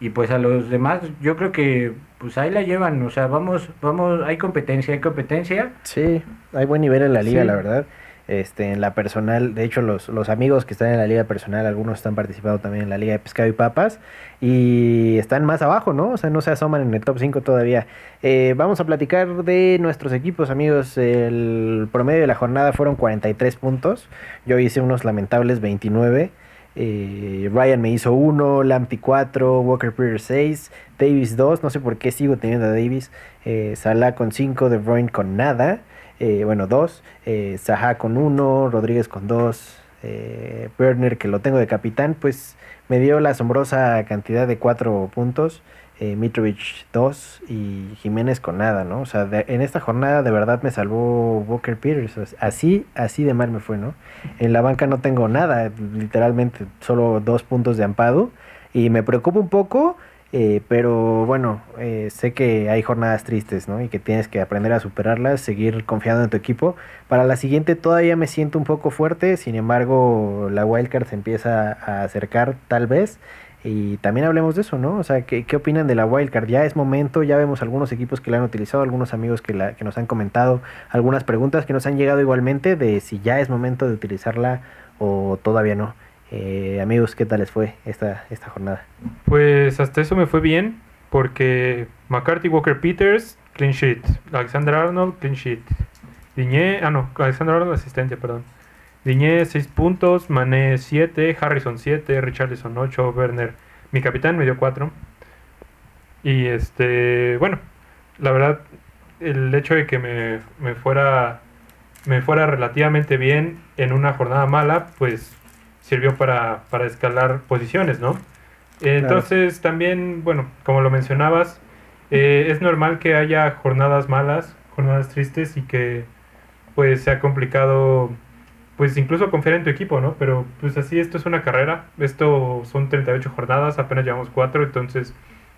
Y pues a los demás, yo creo que pues ahí la llevan. O sea, vamos, vamos, hay competencia, hay competencia. Sí, hay buen nivel en la liga, Sí. la verdad. Este, en la personal, de hecho, los, los amigos que están en la liga personal, algunos están participando también en la liga de pescado y papas y están más abajo, ¿no? O sea, no se asoman en el top 5 todavía. Eh, vamos a platicar de nuestros equipos, amigos. El promedio de la jornada fueron 43 puntos. Yo hice unos lamentables 29. Eh, Ryan me hizo 1, Lamptey 4, Walker Peters 6, Davis 2, no sé por qué sigo teniendo a Davis, eh, Salah con 5, De Bruyne con nada, eh, bueno 2, eh, Zaha con 1, Rodríguez con 2, eh, Werner que lo tengo de capitán, pues me dio la asombrosa cantidad de 4 puntos, eh, Mitrovic 2 y Jiménez con nada, ¿no? O sea, en esta jornada de verdad me salvó Walker Peters, así, así de mal me fue, ¿no? En la banca no tengo nada, literalmente solo dos puntos de ampado. Y me preocupa un poco, eh, pero bueno, eh, sé que hay jornadas tristes, ¿no? Y que tienes que aprender a superarlas, seguir confiando en tu equipo. Para la siguiente todavía me siento un poco fuerte, sin embargo la wildcard se empieza a acercar tal vez. Y también hablemos de eso, ¿no? O sea, ¿qué, qué opinan de la wildcard? Ya es momento, ya vemos algunos equipos que la han utilizado, algunos amigos que, la, que nos han comentado, algunas preguntas que nos han llegado igualmente de si ya es momento de utilizarla o todavía no. Eh, amigos, ¿qué tal les fue esta, esta jornada? Pues hasta eso me fue bien, porque McCarthy, Walker Peters, clean sheet. Alexander Arnold, clean sheet. Diñé, ah no, Alexander Arnold, asistencia, perdón. Diñé 6 puntos, Mané 7, Harrison 7, Richarlison 8, Werner, mi capitán, me dio 4. Y este, bueno, la verdad, el hecho de que me, me fuera me fuera relativamente bien en una jornada mala, pues sirvió para, para escalar posiciones, ¿no? Eh, Entonces también, bueno, como lo mencionabas, eh, es normal que haya jornadas malas, jornadas tristes y que pues sea complicado pues incluso confiar en tu equipo, ¿no? Pero pues así esto es una carrera, esto son 38 jornadas, apenas llevamos 4, entonces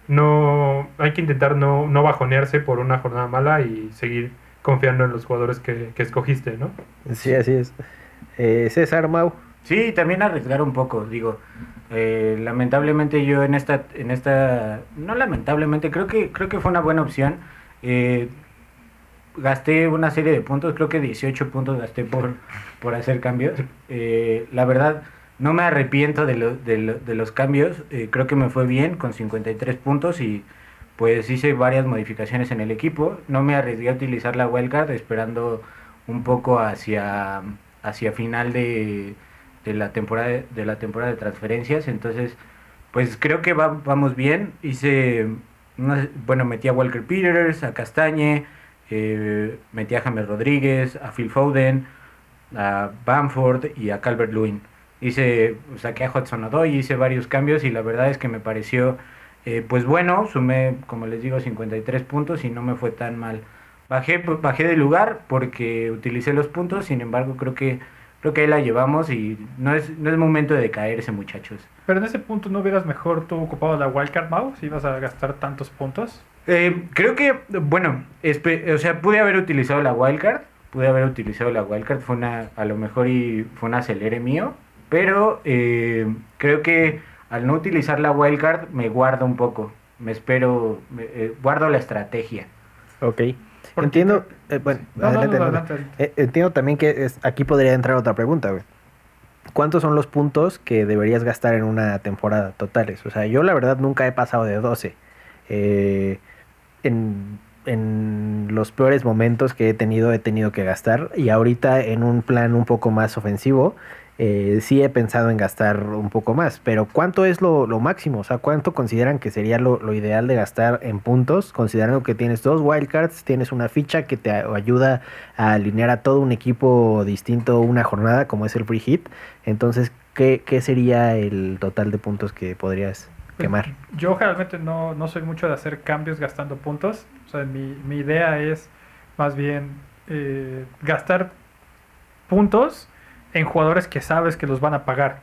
no hay que intentar no, no bajonearse por una jornada mala y seguir confiando en los jugadores que, que escogiste, ¿no? Sí, así es. Eh, César Mau. Sí, también arriesgar un poco, digo. eh, lamentablemente yo en esta, en esta, no lamentablemente, creo que, creo que fue una buena opción. Eh, gasté una serie de puntos, creo que 18 puntos gasté por, por hacer cambios. Eh, la verdad, no me arrepiento de, lo- de, lo- de los cambios, eh, creo que me fue bien con 53 puntos y pues hice varias modificaciones en el equipo. No me arriesgué a utilizar la wildcard esperando un poco hacia, hacia final de, de la temporada de la temporada de transferencias. Entonces, pues creo que va- vamos bien. Hice, bueno, metí a Walker Peters, a Castañe, eh, metí a James Rodríguez, a Phil Foden, a Bamford y a Calvert Lewin. Hice, saqué a Hudson Odoi, hice varios cambios y la verdad es que me pareció, eh, pues bueno, sumé, como les digo, 53 puntos y no me fue tan mal. Bajé, bajé de lugar porque utilicé los puntos, sin embargo creo que creo que ahí la llevamos y no es, no es momento de caerse muchachos. Pero en ese punto no hubieras mejor tú ocupado la wildcard mouse si ibas a gastar tantos puntos. Eh, creo que, bueno, o sea, pude haber utilizado la wildcard, pude haber utilizado la wildcard, fue una, a lo mejor y fue un acelere mío, pero eh, creo que al no utilizar la wildcard me guardo un poco, me espero, me- eh, guardo la estrategia. Ok. Porque- Entiendo, eh, bueno, No, no, adelante, no, adelante. adelante. Eh, entiendo también que es- aquí podría entrar otra pregunta, güey. ¿Cuántos son los puntos que deberías gastar en una temporada totales? O sea, yo la verdad nunca he pasado de 12. Eh, en, en los peores momentos que he tenido, he tenido que gastar. Y ahorita en un plan un poco más ofensivo, eh, sí he pensado en gastar un poco más. Pero ¿cuánto es lo, lo máximo? O sea, ¿cuánto consideran que sería lo, lo ideal de gastar en puntos? Considerando que tienes dos wildcards, tienes una ficha que te ayuda a alinear a todo un equipo distinto una jornada, como es el free hit. Entonces, ¿qué, qué sería el total de puntos que podrías quemar? Yo generalmente no, no soy mucho de hacer cambios gastando puntos. O sea, mi, mi idea es más bien eh, gastar puntos en jugadores que sabes que los van a pagar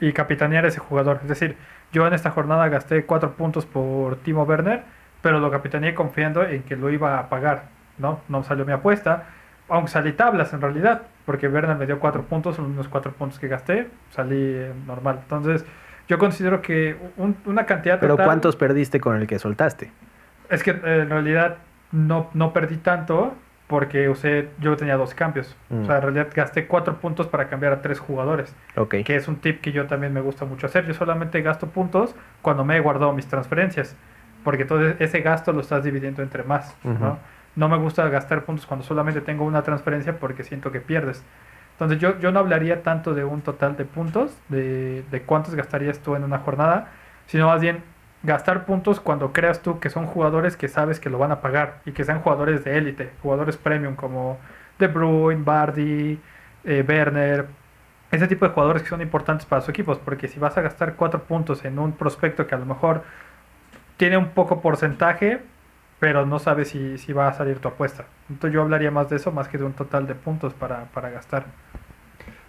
y capitanear ese jugador. Es decir, yo en esta jornada gasté cuatro puntos por Timo Werner, pero lo capitaneé confiando en que lo iba a pagar. No, no salió mi apuesta, aunque salí tablas en realidad, porque Werner me dio cuatro puntos, son unos cuatro puntos que gasté, salí eh, normal. Entonces, yo considero que un- una cantidad Pero total- ¿cuántos perdiste con el que soltaste? es que eh, en realidad no, no perdí tanto porque usé, yo tenía dos cambios. Mm. O sea, en realidad gasté cuatro puntos para cambiar a tres jugadores, Ok. que es un tip que yo también me gusta mucho hacer. Yo solamente gasto puntos cuando me he guardado mis transferencias, porque entonces ese gasto lo estás dividiendo entre más. ¿no? no me gusta gastar puntos cuando solamente tengo una transferencia porque siento que pierdes. Entonces yo, yo no hablaría tanto de un total de puntos, de, de cuántos gastarías tú en una jornada, sino más bien gastar puntos cuando creas tú que son jugadores que sabes que lo van a pagar y que sean jugadores de élite, jugadores premium como De Bruyne, Bardi, eh, Werner, ese tipo de jugadores que son importantes para sus equipos, porque si vas a gastar cuatro puntos en un prospecto que a lo mejor tiene un poco porcentaje, pero no sabes si, si va a salir tu apuesta. Entonces yo hablaría más de eso, más que de un total de puntos para, para gastar.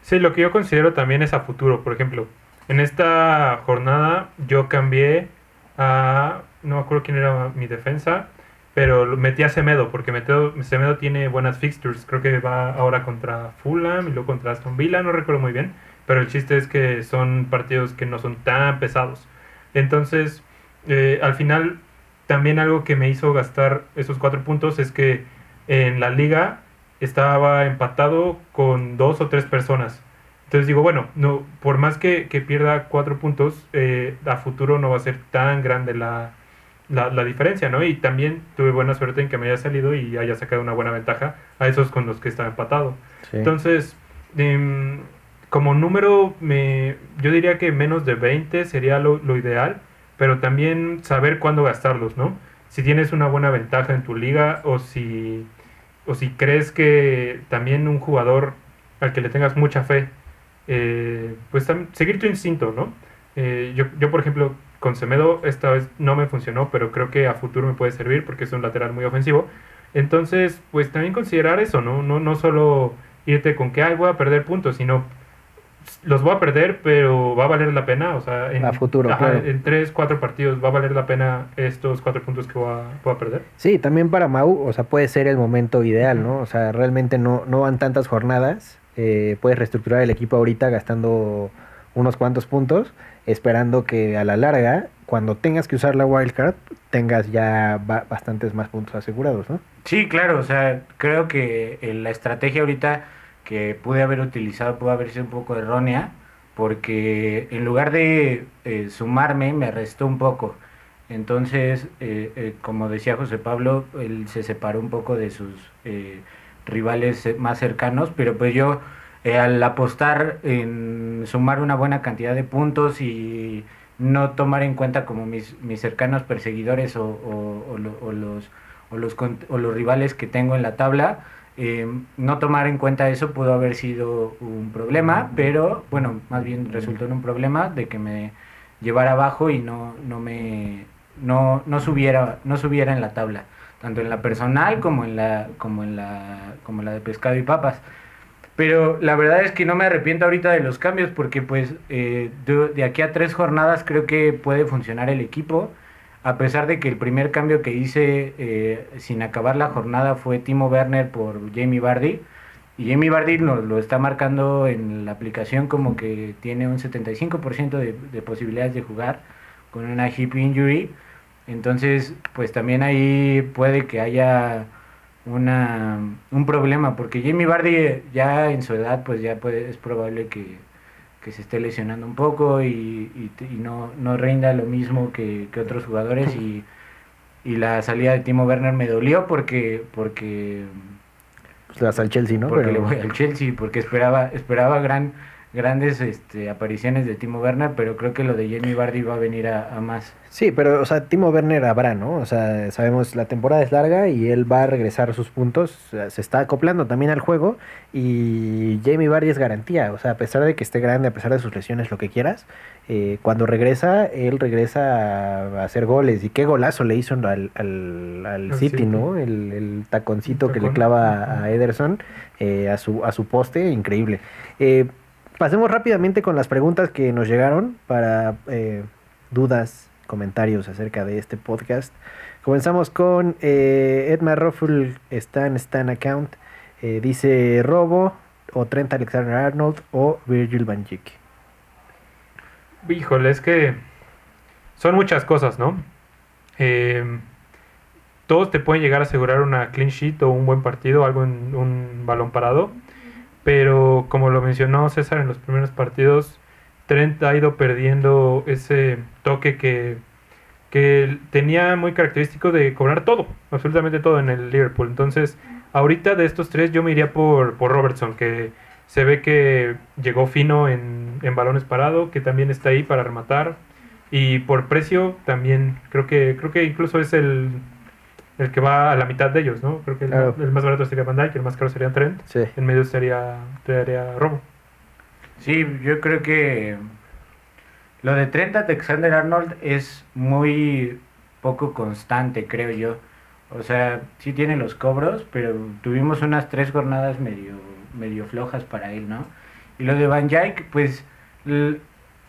Sí, lo que yo considero también es a futuro. Por ejemplo, en esta jornada yo cambié a. No me acuerdo quién era mi defensa, pero metí a Semedo, porque Semedo tiene buenas fixtures. Creo que va ahora contra Fulham y luego contra Aston Villa, no recuerdo muy bien. Pero el chiste es que son partidos que no son tan pesados. Entonces, eh, al final, también algo que me hizo gastar esos cuatro puntos es que en la liga estaba empatado con dos o tres personas. Entonces digo, bueno, no, por más que, que pierda cuatro puntos, eh, a futuro no va a ser tan grande la, la, la diferencia, ¿no? Y también tuve buena suerte en que me haya salido y haya sacado una buena ventaja a esos con los que estaba empatado. Sí. Entonces, em, como número, me, yo diría que menos de 20 sería lo, lo ideal, pero también saber cuándo gastarlos, ¿no? Si tienes una buena ventaja en tu liga o si, o si crees que también un jugador al que le tengas mucha fe, eh, pues seguir tu instinto, ¿no? Eh, yo, yo, por ejemplo, con Semedo esta vez no me funcionó, pero creo que a futuro me puede servir porque es un lateral muy ofensivo. Entonces, pues también considerar eso, ¿no? No, no solo irte con que, ay, voy a perder puntos, sino los voy a perder, pero va a valer la pena, o sea, en, A futuro, ajá, claro. en tres, cuatro partidos va a valer la pena estos cuatro puntos que voy a, voy a perder. Sí, también para Mau, o sea, puede ser el momento ideal, ¿no? O sea, realmente no, no van tantas jornadas. Eh, puedes reestructurar el equipo ahorita gastando unos cuantos puntos, esperando que a la larga, cuando tengas que usar la wildcard, tengas ya ba- bastantes más puntos asegurados, ¿no? Sí, claro, o sea, creo que eh, la estrategia ahorita que pude haber utilizado pudo haber sido un poco errónea, porque en lugar de eh, sumarme, me restó un poco. Entonces, eh, como decía José Pablo, él se separó un poco de sus rivales eh, más cercanos, pero pues yo eh, al apostar en sumar una buena cantidad de puntos y no tomar en cuenta como mis, mis cercanos perseguidores o, o- o lo- o los, o, los, con- o los rivales que tengo en la tabla, eh, no tomar en cuenta eso pudo haber sido un problema, pero bueno, más bien resultó en un problema de que me llevara abajo y no, no me no, no subiera no subiera en la tabla tanto en la personal como en la como en la como la de pescado y papas pero la verdad es que no me arrepiento ahorita de los cambios porque pues eh, de, aquí a tres jornadas creo que puede funcionar el equipo. A pesar de que el primer cambio que hice eh, sin acabar la jornada fue Timo Werner por Jamie Vardy. Y Jamie Vardy nos lo está marcando en la aplicación como que tiene un 75% de, de posibilidades de jugar con una hip injury. Entonces, pues también ahí puede que haya una, un problema, porque Jamie Vardy ya en su edad, pues ya puede, es probable que, que se esté lesionando un poco y, y, y no, no rinda lo mismo que, que otros jugadores y, y la salida de Timo Werner me dolió porque porque Pues le vas al Chelsea, ¿no? porque Pero- le voy al Chelsea porque esperaba esperaba gran grandes este, apariciones de Timo Werner pero creo que lo de Jamie Vardy va a venir a, a más Sí, pero, o sea, Timo Werner habrá, ¿no? O sea, sabemos la temporada es larga y él va a regresar a sus puntos, se está acoplando también al juego y Jamie Vardy es garantía, o sea, a pesar de que esté grande, a pesar de sus lesiones, lo que quieras, eh, cuando regresa, él regresa a, hacer goles y qué golazo le hizo al, al, al City, City. ¿no? El, el taconcito El que le clava a Ederson eh, a, su, a su poste, increíble. Eh, pasemos rápidamente con las preguntas que nos llegaron para eh, dudas, comentarios acerca de este podcast. Comenzamos con eh, Edmar Ruffle Stan Stan Account. Eh, dice Robo o Trent Alexander Arnold o Virgil van Dijk. Híjole, es que son muchas cosas, ¿no? Eh, todos te pueden llegar a asegurar una clean sheet o un buen partido, algo en un balón parado. Pero como lo mencionó César en los primeros partidos, Trent ha ido perdiendo ese toque que, que tenía muy característico de cobrar todo, absolutamente todo en el Liverpool. Entonces, ahorita de estos tres yo me iría por, por Robertson, que se ve que llegó fino en, en balones parados, que también está ahí para rematar. Y por precio también, creo que, creo que incluso es el, el que va a la mitad de ellos, ¿no? Creo que el, Claro. el más barato sería Van Dijk, el más caro sería Trent, Sí. en medio estaría, estaría Robo. Sí, yo creo que lo de Trent Alexander Arnold es muy poco constante, creo yo. O sea, sí tiene los cobros, pero tuvimos unas tres jornadas medio, medio flojas para él, ¿no? Y lo de Van Dijk, pues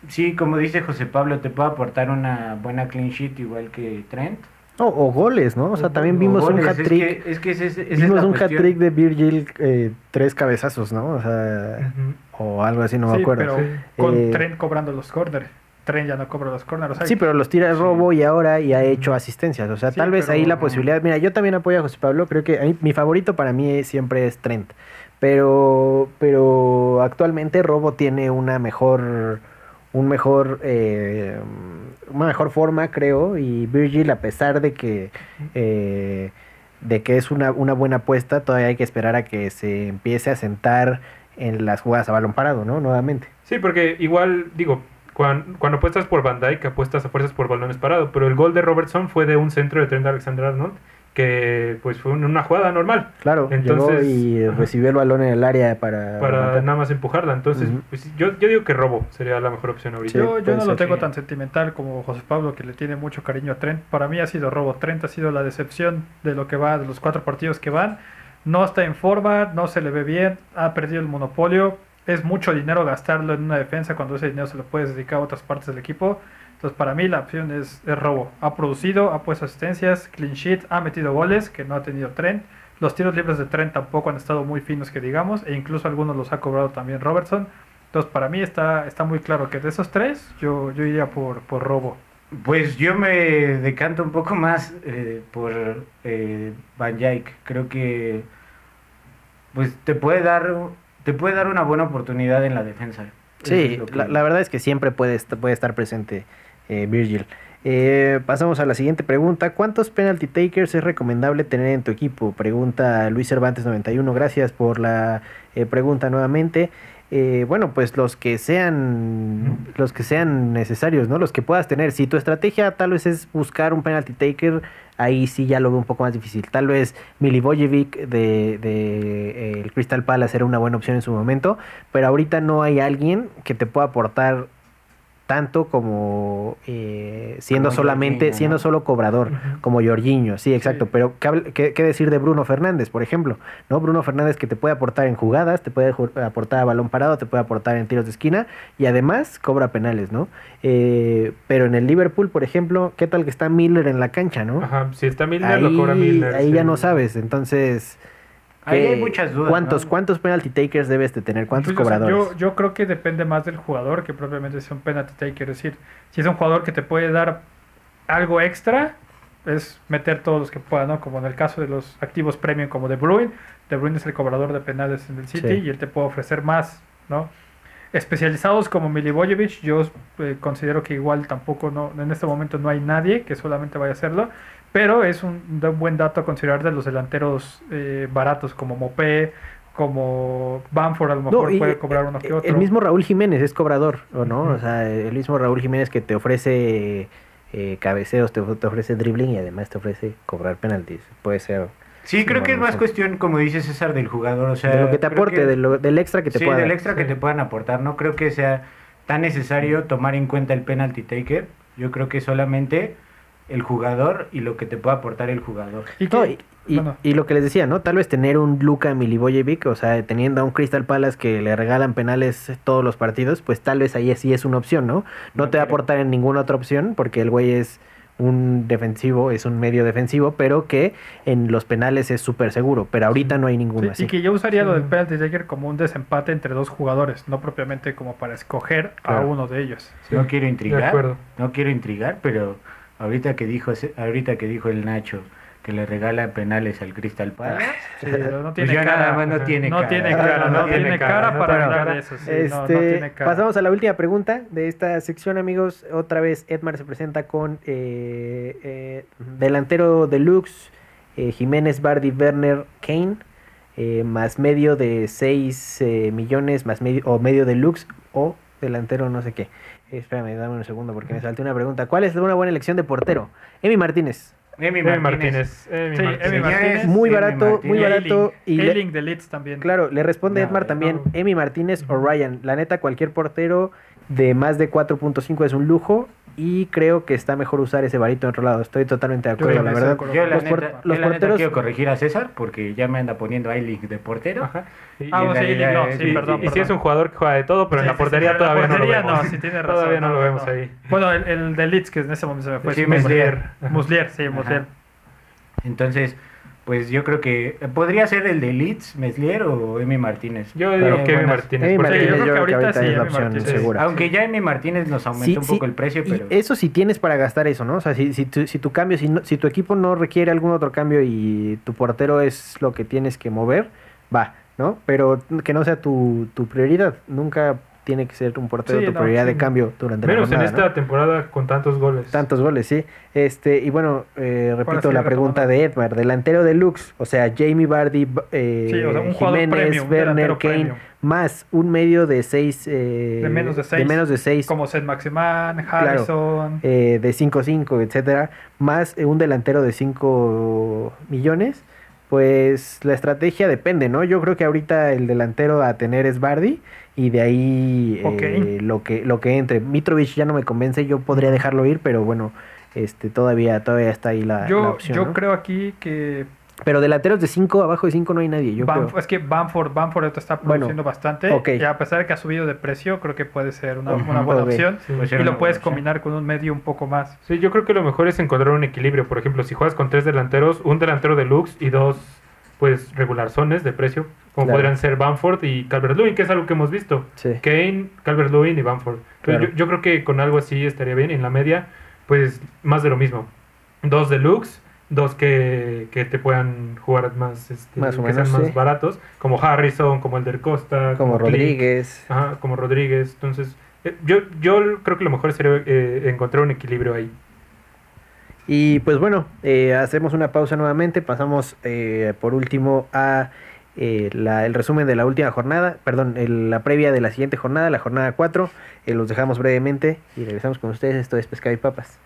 sí, como dice José Pablo, te puede aportar una buena clean sheet igual que Trent. No, o goles, ¿no? O sea, también vimos un goles, hat es trick. que- Es que, ese Vimos la un hat cuestión. trick de Virgil, eh, tres cabezazos, ¿no? O sea, o algo así, no me sí, acuerdo. pero Sí. con Eh, Trent cobrando los corners. Trent ya no cobra los corners. sea, Sí, pero los tira el robo y ahora y ha hecho asistencias. O sea, Sí, tal vez ahí la posibilidad. Mira, yo también apoyo a José Pablo. Creo que mí- mi favorito para mí es- siempre es Trent. Pero, pero actualmente Robo tiene una mejor, un mejor, eh, una mejor forma, creo. Y Virgil, a pesar de que, eh, de que es una, una buena apuesta, todavía hay que esperar a que se empiece a sentar en las jugadas a balón parado, ¿no? Nuevamente. Sí, porque igual, digo, cuan- cuando, apuestas por Van Dijk, apuestas a fuerzas por balones parados, pero el gol de Robertson fue de un centro de Trent Alexander-Arnold, que pues fue un- una jugada normal, Claro, Entonces, llegó y recibió el balón en el área para... para nada más empujarla. Entonces, pues, yo, yo digo que Robo sería la mejor opción ahorita. Sí, yo, yo no lo tengo tan sentimental como José Pablo, que le tiene mucho cariño a Trent. Para mí ha sido robo. Trent ha sido la decepción de lo que va, de los cuatro partidos que van. No está en forma, no se le ve bien, ha perdido el monopolio. Es mucho dinero gastarlo en una defensa cuando ese dinero se lo puedes dedicar a otras partes del equipo. Entonces, para mí la opción es, es robo. Ha producido, ha puesto asistencias, clean sheet, ha metido goles que no ha tenido Trent. Los tiros libres de Trent tampoco han estado muy finos, que digamos, e incluso algunos los ha cobrado también Robertson. Entonces, para mí está, está muy claro que de esos tres, yo, yo iría por, por robo. Pues yo me decanto un poco más eh, por eh, Van Dijk. Creo que pues te puede dar te puede dar una buena oportunidad en la defensa. Sí, que- la, la verdad es que siempre puede, est- puede estar presente eh, Virgil. Eh, pasamos a la siguiente pregunta. ¿Cuántos penalty takers es recomendable tener en tu equipo? Pregunta Luis Cervantes 91. Gracias por la eh, pregunta nuevamente. Eh, bueno, pues los que sean los que sean necesarios, ¿no? Los que puedas tener. Si tu estrategia tal vez es buscar un penalty taker, ahí sí ya lo veo un poco más difícil. Tal vez Milivojevic de, de eh, el Crystal Palace era una buena opción en su momento, pero ahorita no hay alguien que te pueda aportar tanto como eh, siendo Como solamente, Jorginho, siendo ¿no? solo cobrador, como Jorginho, sí, exacto. Sí. Pero ¿qué, qué- qué decir de Bruno Fernández, por ejemplo? ¿No? Bruno Fernández que te puede aportar en jugadas, te puede aportar a balón parado, te puede aportar en tiros de esquina y además cobra penales, ¿no? Eh, pero en el Liverpool, por ejemplo, ¿qué tal que está Miller en la cancha, no? Ajá, si está Milner, Ahí, lo cobra Milner. ahí sí. ya no sabes, entonces... Ahí ¿qué- hay muchas dudas. ¿Cuántos, ¿no? ¿Cuántos penalty takers debes de tener? ¿Cuántos Pues, o sea, cobradores? yo, yo creo que depende más del jugador que propiamente sea un penalty taker. Es decir, si es un jugador que te puede dar algo extra, es meter todos los que pueda, ¿no? Como en el caso de los activos premium como De Bruyne. De Bruyne es el cobrador de penales en el City Sí. y él te puede ofrecer más, ¿no? Especializados como Milivojevic, yo eh, considero que igual tampoco no, en este momento no hay nadie que solamente vaya a hacerlo, pero es un, buen dato a considerar de los delanteros eh, baratos como Mopé, como Bamford a lo mejor y, puede eh, cobrar uno que eh, otro. El mismo Raúl Jiménez es cobrador, ¿o no? O sea, el mismo Raúl Jiménez que te ofrece eh, cabeceos, te, te ofrece dribbling y además te ofrece cobrar penaltis. Puede ser Sí, creo que es más cuestión, como dice César, del jugador. O sea, de lo que te aporte, que- de lo- del extra que te sí, del extra que te puedan aportar. No creo que sea tan necesario tomar en cuenta el penalty taker. Yo creo que solamente el jugador y lo que te pueda aportar el jugador. Y No, que- y, y- bueno, y lo que les decía, ¿no? Tal vez tener un Luka Milivojevic, o sea, teniendo a un Crystal Palace que le regalan penales todos los partidos, pues tal vez ahí sí es una opción, ¿no? No No te va a aportar en ninguna otra opción, porque el güey es un defensivo, es un medio defensivo, pero que en los penales es súper seguro, pero ahorita no hay ninguno sí, así. y que yo usaría lo del penalty taker como un desempate entre dos jugadores, no propiamente como para escoger a uno de ellos. Sí, no quiero De intrigar. acuerdo. No quiero intrigar, pero ahorita que dijo ahorita que dijo el Nacho que le regala penales al Crystal Palace. Sí, no pues tiene ya cara. nada más no tiene no cara. tiene cara, no, tiene cara, no para tiene hablar cara. de eso. sí, Este, no tiene cara. pasamos a la última pregunta de esta sección, amigos. Otra vez Edmar se presenta con eh, eh, delantero deluxe, eh, Jiménez, Bardi, Werner, Kane, eh, más medio de 6 millones, más medio, o medio deluxe, o delantero no sé qué. Espérame, dame un segundo porque me salté una pregunta. ¿Cuál es una buena elección de portero? Emi Martínez. Emi Emi Martínez. Martínez. Emi Sí, Martínez. Emi Martínez. Muy barato, muy barato. Y le- Eiling de Leeds también. Claro, le responde No, Edmar no. también, Emi Martínez o Ryan. La neta, cualquier portero de más de 4.5 es un lujo y creo que está mejor usar ese varito en otro lado. Estoy totalmente de Yo acuerdo, también la verdad. Yo la Los por- neta, los yo la neta porteros- quiero corregir a César porque ya me anda poniendo a Eiling de portero. Ajá. Y, Ah, y- sí, Eiling no, sí, y- perdón, y- y si perdón. es un jugador que juega de todo, pero en la portería sí, en la todavía portería no lo vemos. no, sí tiene razón, Todavía no, no, lo vemos no. ahí. Bueno, el, el de Leeds, que en ese momento se me fue. Sí, nombre. Muslier, sí, Muslier. Entonces, pues yo creo que podría ser el de Leeds, Meslier o Emi Martínez. Yo digo que Emi Martínez. Emi porque- Martínez, yo creo que yo creo que ahorita ahorita sí, es la Emi opción Martínez. segura. Aunque ya Emi Martínez nos aumentó Sí, un sí, poco el precio, y pero eso si tienes para gastar eso, ¿no? O sea, si, si, tu, si tu cambio, si, no- si tu equipo no requiere algún otro cambio y tu portero es lo que tienes que mover, va, ¿no? Pero que no sea tu, tu prioridad. Nunca tiene que ser un portero Sí, tu no, prioridad sí. de cambio durante Menos la en jornada, esta ¿no? temporada con tantos goles. Tantos goles, sí. Este, y bueno, eh, repito sí, la pregunta retomando. de Edmar. Delantero deluxe, o sea, Jamie Vardy, b- eh, o sea, un jugador Jiménez, premium, Werner, Kane, premium. más un medio de seis... eh, De menos de seis. De menos de seis. Como Seth Maximan, Harrison. eh, de 5-5, etcétera, más eh, un delantero de 5 millones, pues la estrategia depende, ¿no? Yo creo que ahorita el delantero a tener es Bardi y de ahí eh, lo que lo que entre. Mitrovic ya no me convence, yo podría dejarlo ir, pero bueno, este todavía todavía está ahí la, la yo opción, yo ¿no? creo aquí que Pero delanteros de 5, abajo de 5 no hay nadie, yo creo. es que Bamford, Bamford ahorita está Bueno, produciendo bastante. ok. Y a pesar de que ha subido de precio, creo que puede ser una, buena opción. Sí. Y lo puedes opción. combinar con un medio un poco más. Sí, yo creo que lo mejor es encontrar un equilibrio. Por ejemplo, si juegas con tres delanteros, un delantero deluxe y dos, pues, regularzones de precio, como Claro. podrían ser Bamford y Calvert-Lewin, que es algo que hemos visto. Sí. Kane, Calvert-Lewin y Bamford. Claro. yo, yo creo que con algo así estaría bien. En la media, pues, más de lo mismo. Dos deluxe, dos que, que te puedan jugar más, este, Más que menos, sean más sí. baratos, como Harrison, como el del Costa, Como Rodríguez. Ajá, como Rodríguez. Entonces, Eh, Yo, yo creo que lo mejor sería eh, encontrar un equilibrio ahí. Y pues bueno, eh, hacemos una pausa nuevamente. Pasamos eh, por último a eh, el resumen de la última jornada, perdón, la previa de la siguiente jornada, la jornada 4. Eh, los dejamos brevemente y regresamos con ustedes. Esto es Pescado y Papas.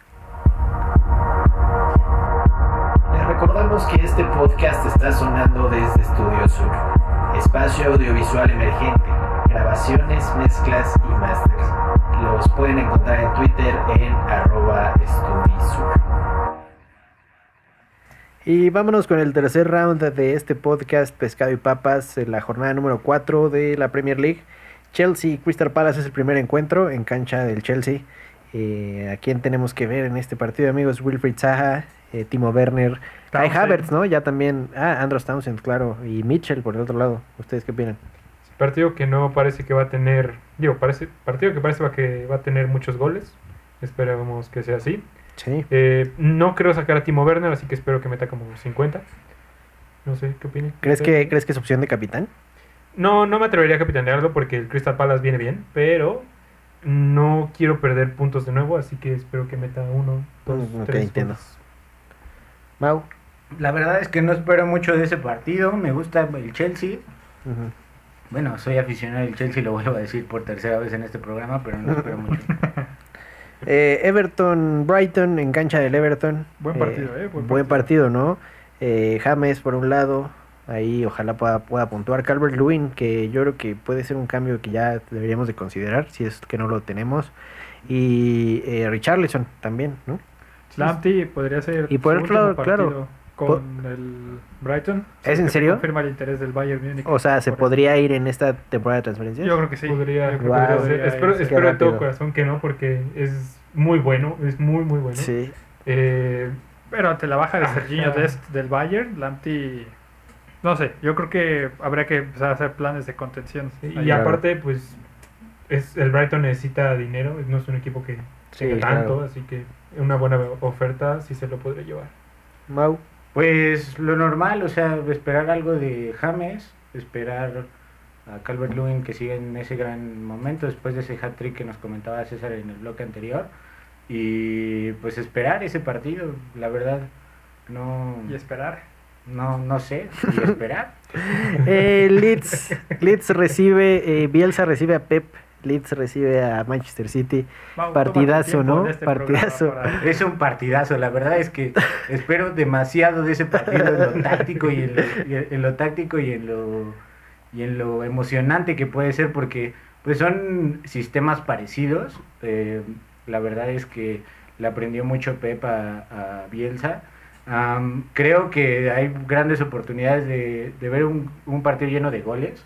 Les recordamos que este podcast está sonando desde Estudio Sur, espacio audiovisual emergente, grabaciones, mezclas y masters. Los pueden encontrar en Twitter en arroba estudisur. Y vámonos con el tercer round de este podcast Pescado y Papas, en la jornada número 4 de la Premier League. Chelsea y Crystal Palace es el primer encuentro en cancha del Chelsea. Eh, ¿A quién tenemos que ver en este partido, amigos? Wilfried Zaha, eh, Timo Werner, Kai. Havertz, ¿no? Ya también. Ah, Andros Townsend, claro. Y Mitchell por el otro lado. ¿Ustedes qué opinan? Partido que no parece que va a tener, digo, parece, partido que parece que va a tener muchos goles. Esperamos que sea así. Sí. Eh, no creo sacar a Timo Werner, así que espero que meta como 50. No sé, ¿qué opinan? ¿Crees que, ¿Crees que es opción de capitán? No, no me atrevería a capitanearlo porque el Crystal Palace viene bien, pero no quiero perder puntos de nuevo, así que espero que meta uno, dos, Mm, tres entiendo. goles. Mau. La verdad es que no espero mucho de ese partido. Me gusta el Chelsea. Bueno, soy aficionado del Chelsea, lo vuelvo a decir por tercera vez en este programa, pero no espero mucho. Eh, Everton, Brighton, en cancha del Everton. Buen partido, eh, buen Buen partido, ¿no? Eh, James por un lado, ahí ojalá pueda, pueda puntuar. Calvert Lewin, que yo creo que puede ser un cambio que ya deberíamos de considerar, si es que no lo tenemos. Y eh, Richarlison también, ¿no? Lamptey podría ser Y por otro lado, claro, con el Brighton. ¿Es Sí, en serio? Confirma el interés del Bayern Múnich. O sea, ¿se podría ir en esta temporada de transferencias? Yo creo que sí. Podría, Guau. podría podría. Espero, espero de todo corazón que no, porque es muy bueno, es muy, muy bueno. Sí. Eh, Pero ante la baja de Ajá. Serginho Dest del Bayern, Lamptey... No sé, yo creo que habría que empezar a hacer planes de contención. y ahí. Claro. aparte, pues, es, el Brighton necesita dinero, no es un equipo que Sí, tenga tanto, claro. así que una buena oferta sí se lo podría llevar. Mau. Pues lo normal, o sea, esperar algo de James, esperar a Calvert Lewin que siga en ese gran momento después de ese hat-trick que nos comentaba César en el bloque anterior y pues esperar ese partido, la verdad no Y esperar. no no sé, y esperar. Eh, Leeds, Leeds recibe, eh, Bielsa recibe a Pep, Leeds recibe a Manchester City. Mau, Partidazo, ¿no? este Partidazo. para- Es un partidazo, la verdad es que espero demasiado de ese partido en lo táctico y en lo, y en- en lo táctico y en lo y en lo emocionante que puede ser porque pues son sistemas parecidos. eh, la verdad es que le aprendió mucho Pep a, a Bielsa. Creo que hay grandes oportunidades de, de ver un, un partido lleno de goles.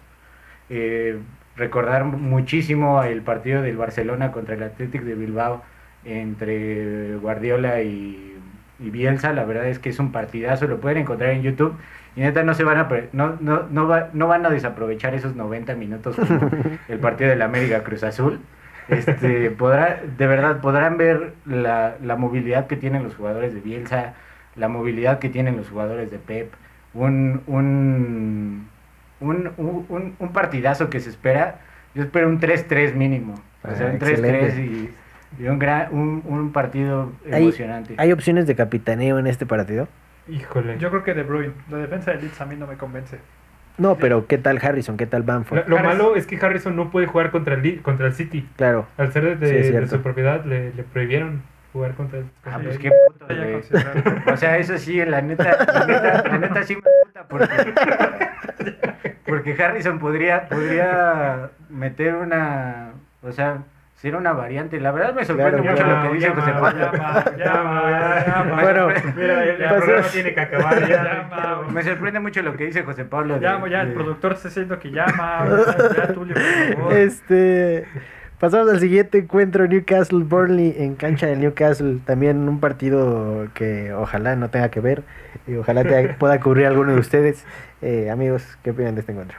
Eh, recordar muchísimo el partido del Barcelona contra el Athletic de Bilbao entre Guardiola y, y Bielsa, la verdad es que es un partidazo, lo pueden encontrar en YouTube. Y neta no se van a no, no, no, va- no van a desaprovechar esos 90 minutos como el partido del América Cruz Azul. Este, podrá, de verdad podrán ver la, la movilidad que tienen los jugadores de Bielsa, la movilidad que tienen los jugadores de Pep, un, un, un, un, un- partidazo que se espera, yo espero un 3-3 mínimo, o sea, Ah, un 3-3 excelente. y, y un, gran, un, un partido Hay- emocionante. ¿Hay opciones de capitaneo en este partido? Híjole. Yo creo que De Bruyne. La defensa de Leeds a mí no me convence. No, pero ¿qué tal Harrison? ¿Qué tal Lo, Banford? lo Harris- malo es que Harrison no puede jugar contra el, contra el City. Claro. Al ser de, Sí, de su propiedad, le, le prohibieron jugar contra el. Ah, pues qué puto, Ya güey. O sea, eso sí, la neta, la neta, la neta sí me puta porque, porque Harrison podría, podría meter una, o sea, ser una variante. La verdad me sorprende Claro, mucho claro. lo que dice Ya, José ya, Pablo. ya, ya, ya, ya, Bueno, Mira, el, el Pasó- programa tiene que acabar ya. Ya. Me sorprende mucho lo que dice José Pablo. de- Ya, ya, el de- productor está diciendo que llama. Ya, Tulio, por favor. Este. Pasamos al siguiente encuentro, Newcastle Burnley en cancha del Newcastle. También un partido que ojalá no tenga que ver y ojalá te- pueda cubrir alguno de ustedes. Eh, amigos, ¿qué opinan de este encuentro?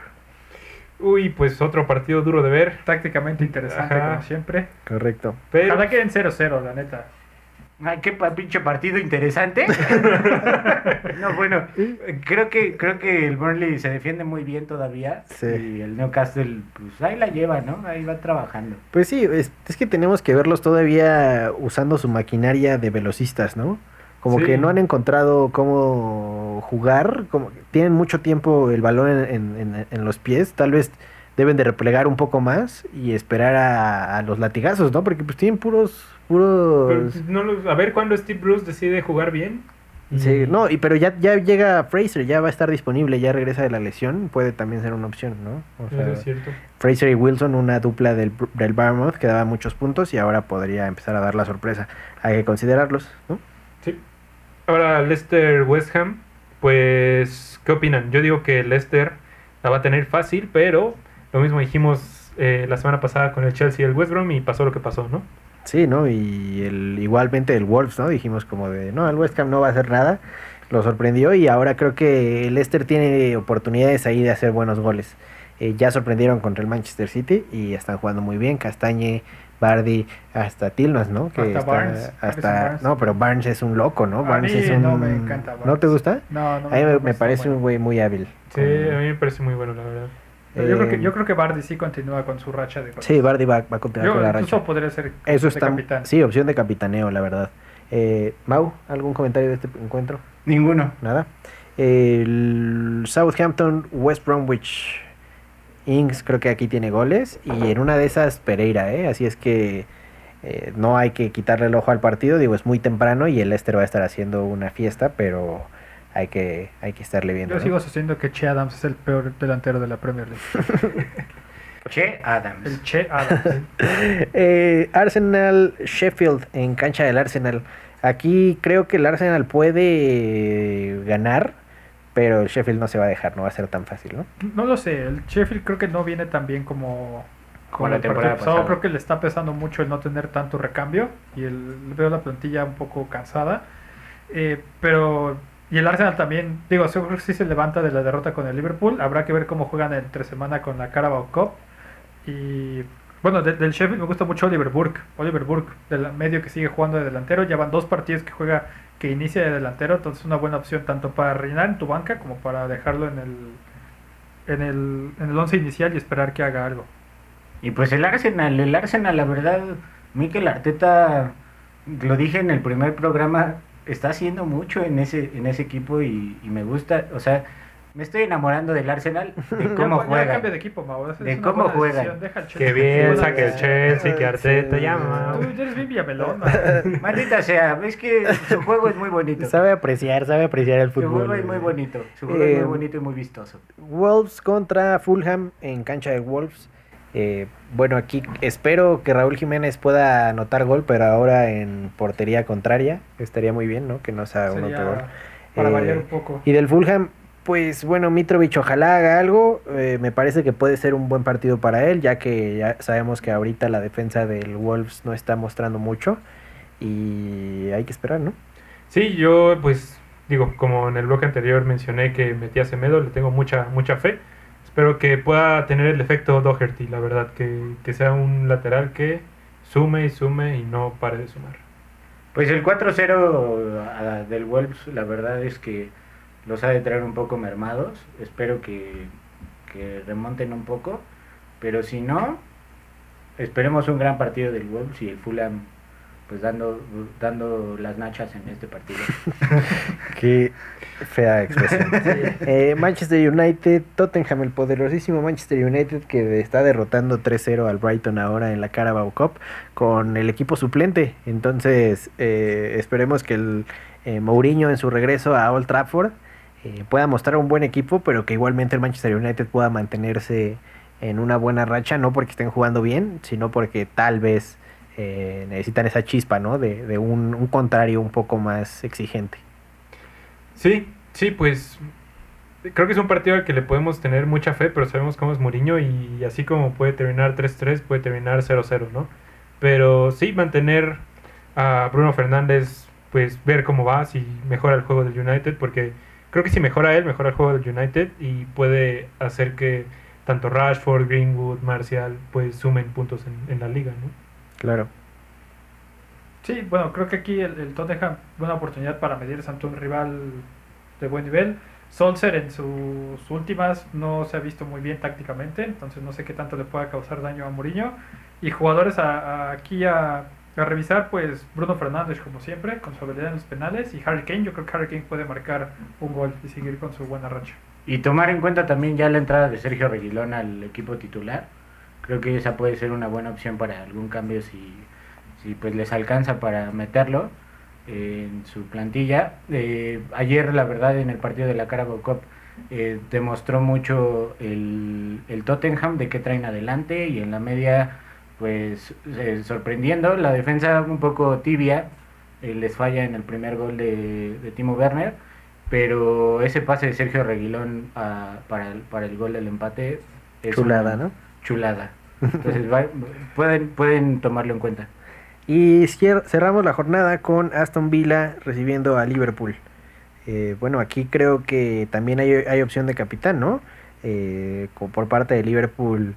Uy, pues otro partido duro de ver. Tácticamente interesante, Ajá. como siempre. Correcto. Pero Ojalá queden 0-0, la neta. Ay, qué pinche partido interesante. no, bueno, creo que creo que el Burnley se defiende muy bien todavía Sí. y el Newcastle pues ahí la lleva, ¿no? Ahí va trabajando. Pues sí, es, es que tenemos que verlos todavía usando su maquinaria de velocistas, ¿no? Como Sí. que no han encontrado cómo jugar, como que tienen mucho tiempo el balón en, en- en- en los pies, tal vez deben de replegar un poco más y esperar a, a los latigazos, ¿no? Porque pues tienen puros, Pero, puros... no a ver cuándo Steve Bruce decide jugar bien. Y- Sí, no, y pero ya, ya llega Fraser, ya va a estar disponible, ya regresa de la lesión, puede también ser una opción, ¿no? O Eso sea, es cierto. Fraser y Wilson, una dupla del, del Bournemouth que daba muchos puntos y ahora podría empezar a dar la sorpresa. Hay que considerarlos, ¿no? Sí. Ahora, Leicester West Ham, pues, ¿qué opinan? Yo digo que Leicester la va a tener fácil, pero lo mismo dijimos eh, la semana pasada con el Chelsea y el West Brom y pasó lo que pasó, ¿no? Sí, ¿no? Y el, igualmente el Wolves, ¿no? Dijimos como de, no, el West Ham no va a hacer nada. Lo sorprendió y ahora creo que el Leicester tiene oportunidades ahí de hacer buenos goles. Eh, ya sorprendieron contra el Manchester City y están jugando muy bien. Castañe, Bardi, hasta Tilmas, ¿no? Hasta está- Barnes, hasta- Barnes. No, pero Barnes es un loco, ¿no? A Barnes mí es un... no me encanta ¿No te Barnes. gusta? No, no A mí me, parece bueno. un güey muy hábil. Sí, a mí me parece muy bueno, la verdad. Pero yo, creo que, Eh, yo creo que Bardi sí continúa con su racha de goles. Sí, Bardi va, va a continuar Yo con la incluso racha. podría ser Eso está... capitán. Sí, opción de capitaneo, la verdad. Eh, Mau, ¿algún comentario de este encuentro? Ninguno. Nada. El Southampton, West Bromwich, Ings creo que aquí tiene goles y en una de esas Pereira, ¿eh? Así es que eh, no hay que quitarle el ojo al partido, digo, es muy temprano y el Leicester va a estar haciendo una fiesta, pero hay que, hay que estarle viendo. Yo ¿no? sigo sosteniendo que Che Adams es el peor delantero de la Premier League. Che Adams. El Che Adams. Eh, Arsenal Sheffield en cancha del Arsenal. Aquí creo que el Arsenal puede ganar, pero el Sheffield no se va a dejar, no va a ser tan fácil, ¿no? No lo sé, el Sheffield creo que no viene tan bien como, Como la temporada pasado. pasada. Creo que le está pesando mucho el no tener tanto recambio y el, veo la plantilla un poco cansada. Eh, pero, y el Arsenal también, digo, que sí se levanta de la derrota con el Liverpool. Habrá que ver cómo juegan entre semana con la Carabao Cup. Y bueno, de- del Sheffield me gusta mucho Oliver Burke. Oliver Burke, del medio que sigue jugando de delantero. Ya van dos partidos que juega, que inicia de delantero. Entonces, es una buena opción tanto para rellenar en tu banca como para dejarlo en el, en el, en el once inicial y esperar que haga algo. Y pues el Arsenal, el Arsenal, la verdad, Mikel Arteta, lo dije en el primer programa, está haciendo mucho en ese, en ese equipo y, y me gusta, o sea, me estoy enamorando del Arsenal, de cómo ya, ya juega. de equipo, Mau. De una cómo. Qué bien, Buena saque el. Chelsea, que Arteta, Sí. Tú eres bien Villamelón. Maldita sea, es que su juego es muy bonito. Sabe apreciar, sabe apreciar el Su fútbol. juego es muy bonito, su juego es Eh, muy bonito y muy vistoso. Wolves contra Fulham en cancha de Wolves. Eh, bueno, aquí espero que Raúl Jiménez pueda anotar gol, pero ahora en portería contraria. Estaría muy bien, ¿no? Que no sea un Sería autogol. para Eh, variar un poco. Y del Fulham, pues bueno, Mitrovic ojalá haga algo. eh, me parece que puede ser un buen partido para él, ya que ya sabemos que ahorita la defensa del Wolves no está mostrando mucho. Y hay que esperar, ¿no? Sí, yo pues digo, como en el bloque anterior mencioné que metí a Semedo, le tengo mucha mucha fe. Espero que pueda tener el efecto Doherty, la verdad, que, que sea un lateral que sume y sume y no pare de sumar. Pues el 4-0 a- del Wolves, la verdad es que los ha de traer un poco mermados. Espero que, que remonten un poco. Pero si no, esperemos un gran partido del Wolves y el Fulham pues dando, dando las nachas en este partido. Qué fea expresión. Eh, Manchester United, Tottenham, el poderosísimo Manchester United que está derrotando 3-0 al Brighton ahora en la Carabao Cup con el equipo suplente. Entonces, eh, esperemos que el eh, Mourinho en su regreso a Old Trafford eh, pueda mostrar un buen equipo, pero que igualmente el Manchester United pueda mantenerse en una buena racha, no porque estén jugando bien, sino porque tal vez eh, necesitan esa chispa, ¿no? De, un, contrario un poco más exigente. Sí, sí, pues creo que es un partido al que le podemos tener mucha fe, pero sabemos cómo es Mourinho y así como puede terminar 3-3, puede terminar 0-0, ¿no? Pero sí, mantener a Bruno Fernández, pues ver cómo va, si mejora el juego del United, porque creo que si mejora él, mejora el juego del United y puede hacer que tanto Rashford, Greenwood, Martial, pues sumen puntos en, en la liga, ¿no? Claro. Sí, bueno, creo que aquí el, el Tottenham buena oportunidad para medirse ante un rival de buen nivel. Solskjaer en sus últimas no se ha visto muy bien tácticamente, entonces no sé qué tanto le pueda causar daño a Mourinho. Y jugadores a- a- aquí a, a revisar, pues Bruno Fernández como siempre, con su habilidad en los penales, y Harry Kane, yo creo que Harry Kane puede marcar un gol y seguir con su buena racha. Y tomar en cuenta también ya la entrada de Sergio Reguilón al equipo titular. Creo que esa puede ser una buena opción para algún cambio si, si pues les alcanza para meterlo en su plantilla. Eh, ayer, la verdad, en el partido de la Carabao Cup eh, demostró mucho el, el Tottenham de qué traen adelante y en la media, pues eh, sorprendiendo. La defensa un poco tibia, eh, les falla en el primer gol de, de Timo Werner. Pero ese pase de Sergio Reguilón a- para, el, para el gol del empate es Chulada, una ¿no? Chulada. Entonces va- pueden, pueden tomarlo en cuenta. Y cier- cerramos la jornada con Aston Villa recibiendo a Liverpool. Eh, bueno, aquí creo que también hay, hay opción de capitán, ¿no? Eh, por parte de Liverpool.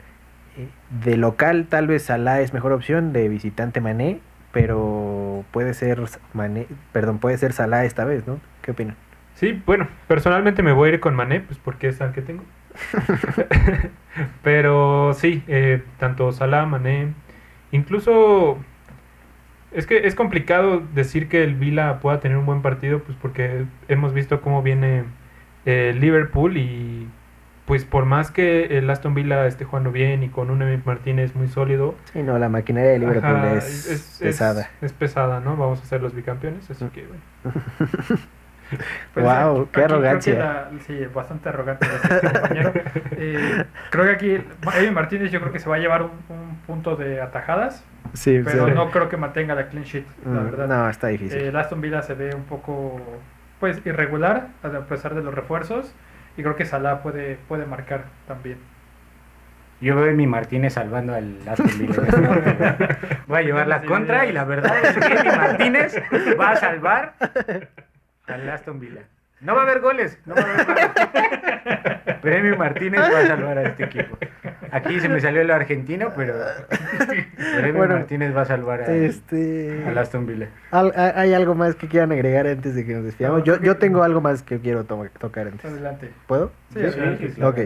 eh, de local tal vez Salah es mejor opción, de visitante Mané, pero puede ser Mané, perdón, puede ser Salah esta vez, ¿no? ¿Qué opinan? Sí, bueno, personalmente me voy a ir con Mané, pues porque es al que tengo. Pero sí, eh, tanto Salah, Mané, incluso es que es complicado decir que el Vila pueda tener un buen partido, pues porque hemos visto cómo viene eh, Liverpool y pues por más que el Aston Villa esté jugando bien y con un Emi Martínez muy sólido, Sí, no, la maquinaria de Liverpool ajá, es, es- pesada. Es, pesada, ¿no? Vamos a ser los bicampeones, así que bueno. Guau, aquí qué creo que arrogancia. la- sí, bastante arrogante compañero. Eh, creo que aquí Evi Martínez yo creo que se va a llevar un, un punto de atajadas, Sí, pero sí. no creo que mantenga la clean sheet, la Mm, verdad. No, está difícil. Eh, el Aston Villa se ve un poco pues irregular a pesar de los refuerzos y creo que Salah puede, puede marcar también. Yo veo a mi Martínez salvando al Aston Villa. Voy a llevar la contra y la verdad es que mi Martínez va a salvar al Aston Villa. No va a haber goles, no va a haber goles. Pero Emi Martínez va a salvar a este equipo. Aquí se me salió lo argentino, pero, pero Emi Bueno, Martínez va a salvar a- Este... al Aston Villa. Al- ¿Hay algo más que quieran agregar antes de que nos despidamos? No, Yo, yo tengo algo más que quiero to- tocar antes. Adelante. ¿Puedo? Sí, Sí, sí, Ok.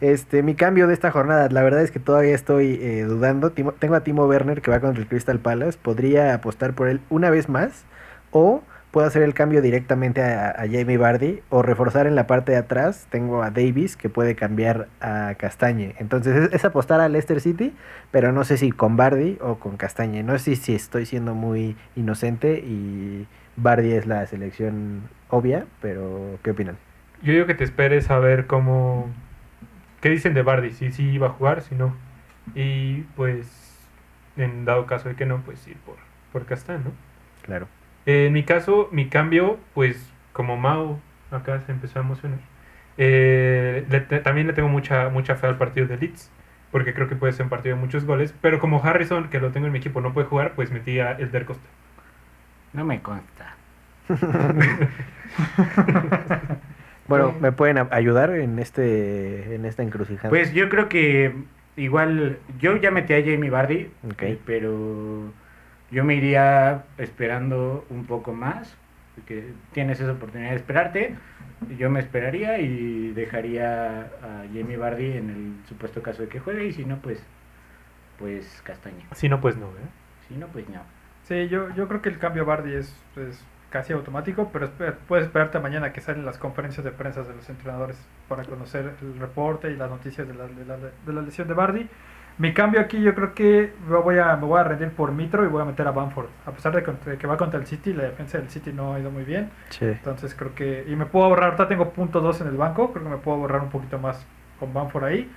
Este, mi cambio de esta jornada, la verdad es que todavía estoy eh, dudando. Timo- tengo a Timo Werner que va contra el Crystal Palace. Podría apostar por él una vez más. O puedo hacer el cambio directamente a, a Jamie Vardy. O reforzar en la parte de atrás. Tengo a Davis que puede cambiar a Castañe. Entonces es, es apostar a Leicester City. Pero no sé si con Vardy o con Castañe. No sé si, si estoy siendo muy inocente. Y Vardy es la selección obvia. Pero ¿qué opinan? Yo digo que te esperes a ver cómo. ¿Qué dicen de Bardi? Si sí iba a jugar, si no. Y pues, en dado caso de que no, pues ir por, por Castán, ¿no? Claro. Eh, en mi caso, mi cambio, pues como Mao acá se empezó a emocionar. eh, le te- también le tengo mucha, mucha fe al partido de Leeds. Porque creo que puede ser un partido de muchos goles. Pero como Harrison, que lo tengo en mi equipo, no puede jugar, pues metí a Elder Costa. No me consta. Bueno, ¿me pueden ayudar en este en esta encrucijada? Pues yo creo que igual, yo ya metí a Jamie eh, pero yo me iría esperando un poco más, porque tienes esa oportunidad de esperarte. Yo me esperaría y dejaría a Jamie Vardy en el supuesto caso de que juegue, y si no, pues, pues Castaña. Si no, pues no, ¿eh? Si no, pues no. Sí, yo, yo creo que el cambio a Bardi es, es casi automático, pero espe- puedes esperarte mañana que salen las conferencias de prensa de los entrenadores para conocer el reporte y las noticias de la, de la, de la lesión de Bardi. Mi cambio aquí yo creo que me voy, a, me voy a rendir por Mitro y voy a meter a Bamford. A pesar de que, va contra el City, la defensa del City no ha ido muy bien. Sí. Entonces creo que... Y me puedo ahorrar, ahorita tengo punto 2 en el banco, creo que me puedo ahorrar un poquito más con Bamford ahí.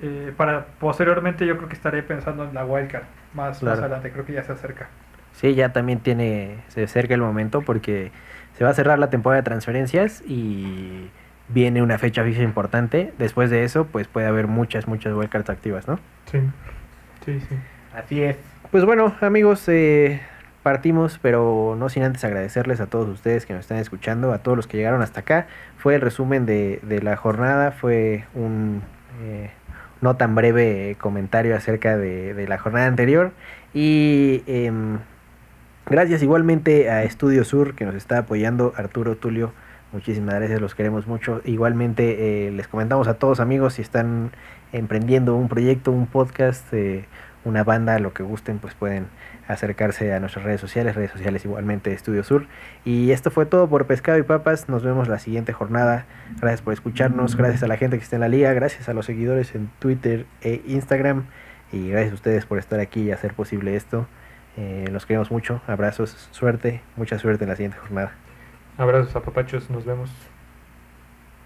Eh, para posteriormente yo creo que estaré pensando en la wildcard más, más adelante, creo que ya se acerca. Sí, ya también tiene, se acerca el momento porque se va a cerrar la temporada de transferencias y viene una fecha fija importante. Después de eso, pues puede haber muchas, muchas wildcards activas, ¿no? Sí. Sí, sí. Así es. Pues bueno, amigos, eh, partimos, pero no sin antes agradecerles a todos ustedes que nos están escuchando, a todos los que llegaron hasta acá. Fue el resumen de, de la jornada, fue un eh, no tan breve comentario acerca de, de la jornada anterior. Y em, Gracias igualmente a Estudio Sur que nos está apoyando, Arturo Tulio. Muchísimas gracias, los queremos mucho. Igualmente eh, les comentamos a todos amigos si están emprendiendo un proyecto, un podcast, eh, una banda, lo que gusten, pues pueden acercarse a nuestras redes sociales, redes sociales igualmente Estudio Sur. Y esto fue todo por Pescado y Papas. Nos vemos la siguiente jornada. Gracias por escucharnos, gracias a la gente que está en la liga, gracias a los seguidores en Twitter e Instagram. Y gracias a ustedes por estar aquí y hacer posible esto. Eh, los queremos mucho. Abrazos, suerte, mucha suerte en la siguiente jornada. Abrazos a papachos, nos vemos.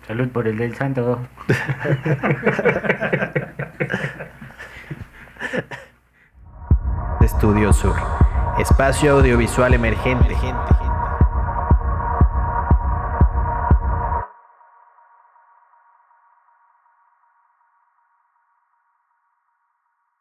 Salud por el del santo. Estudio Sur, espacio audiovisual emergente.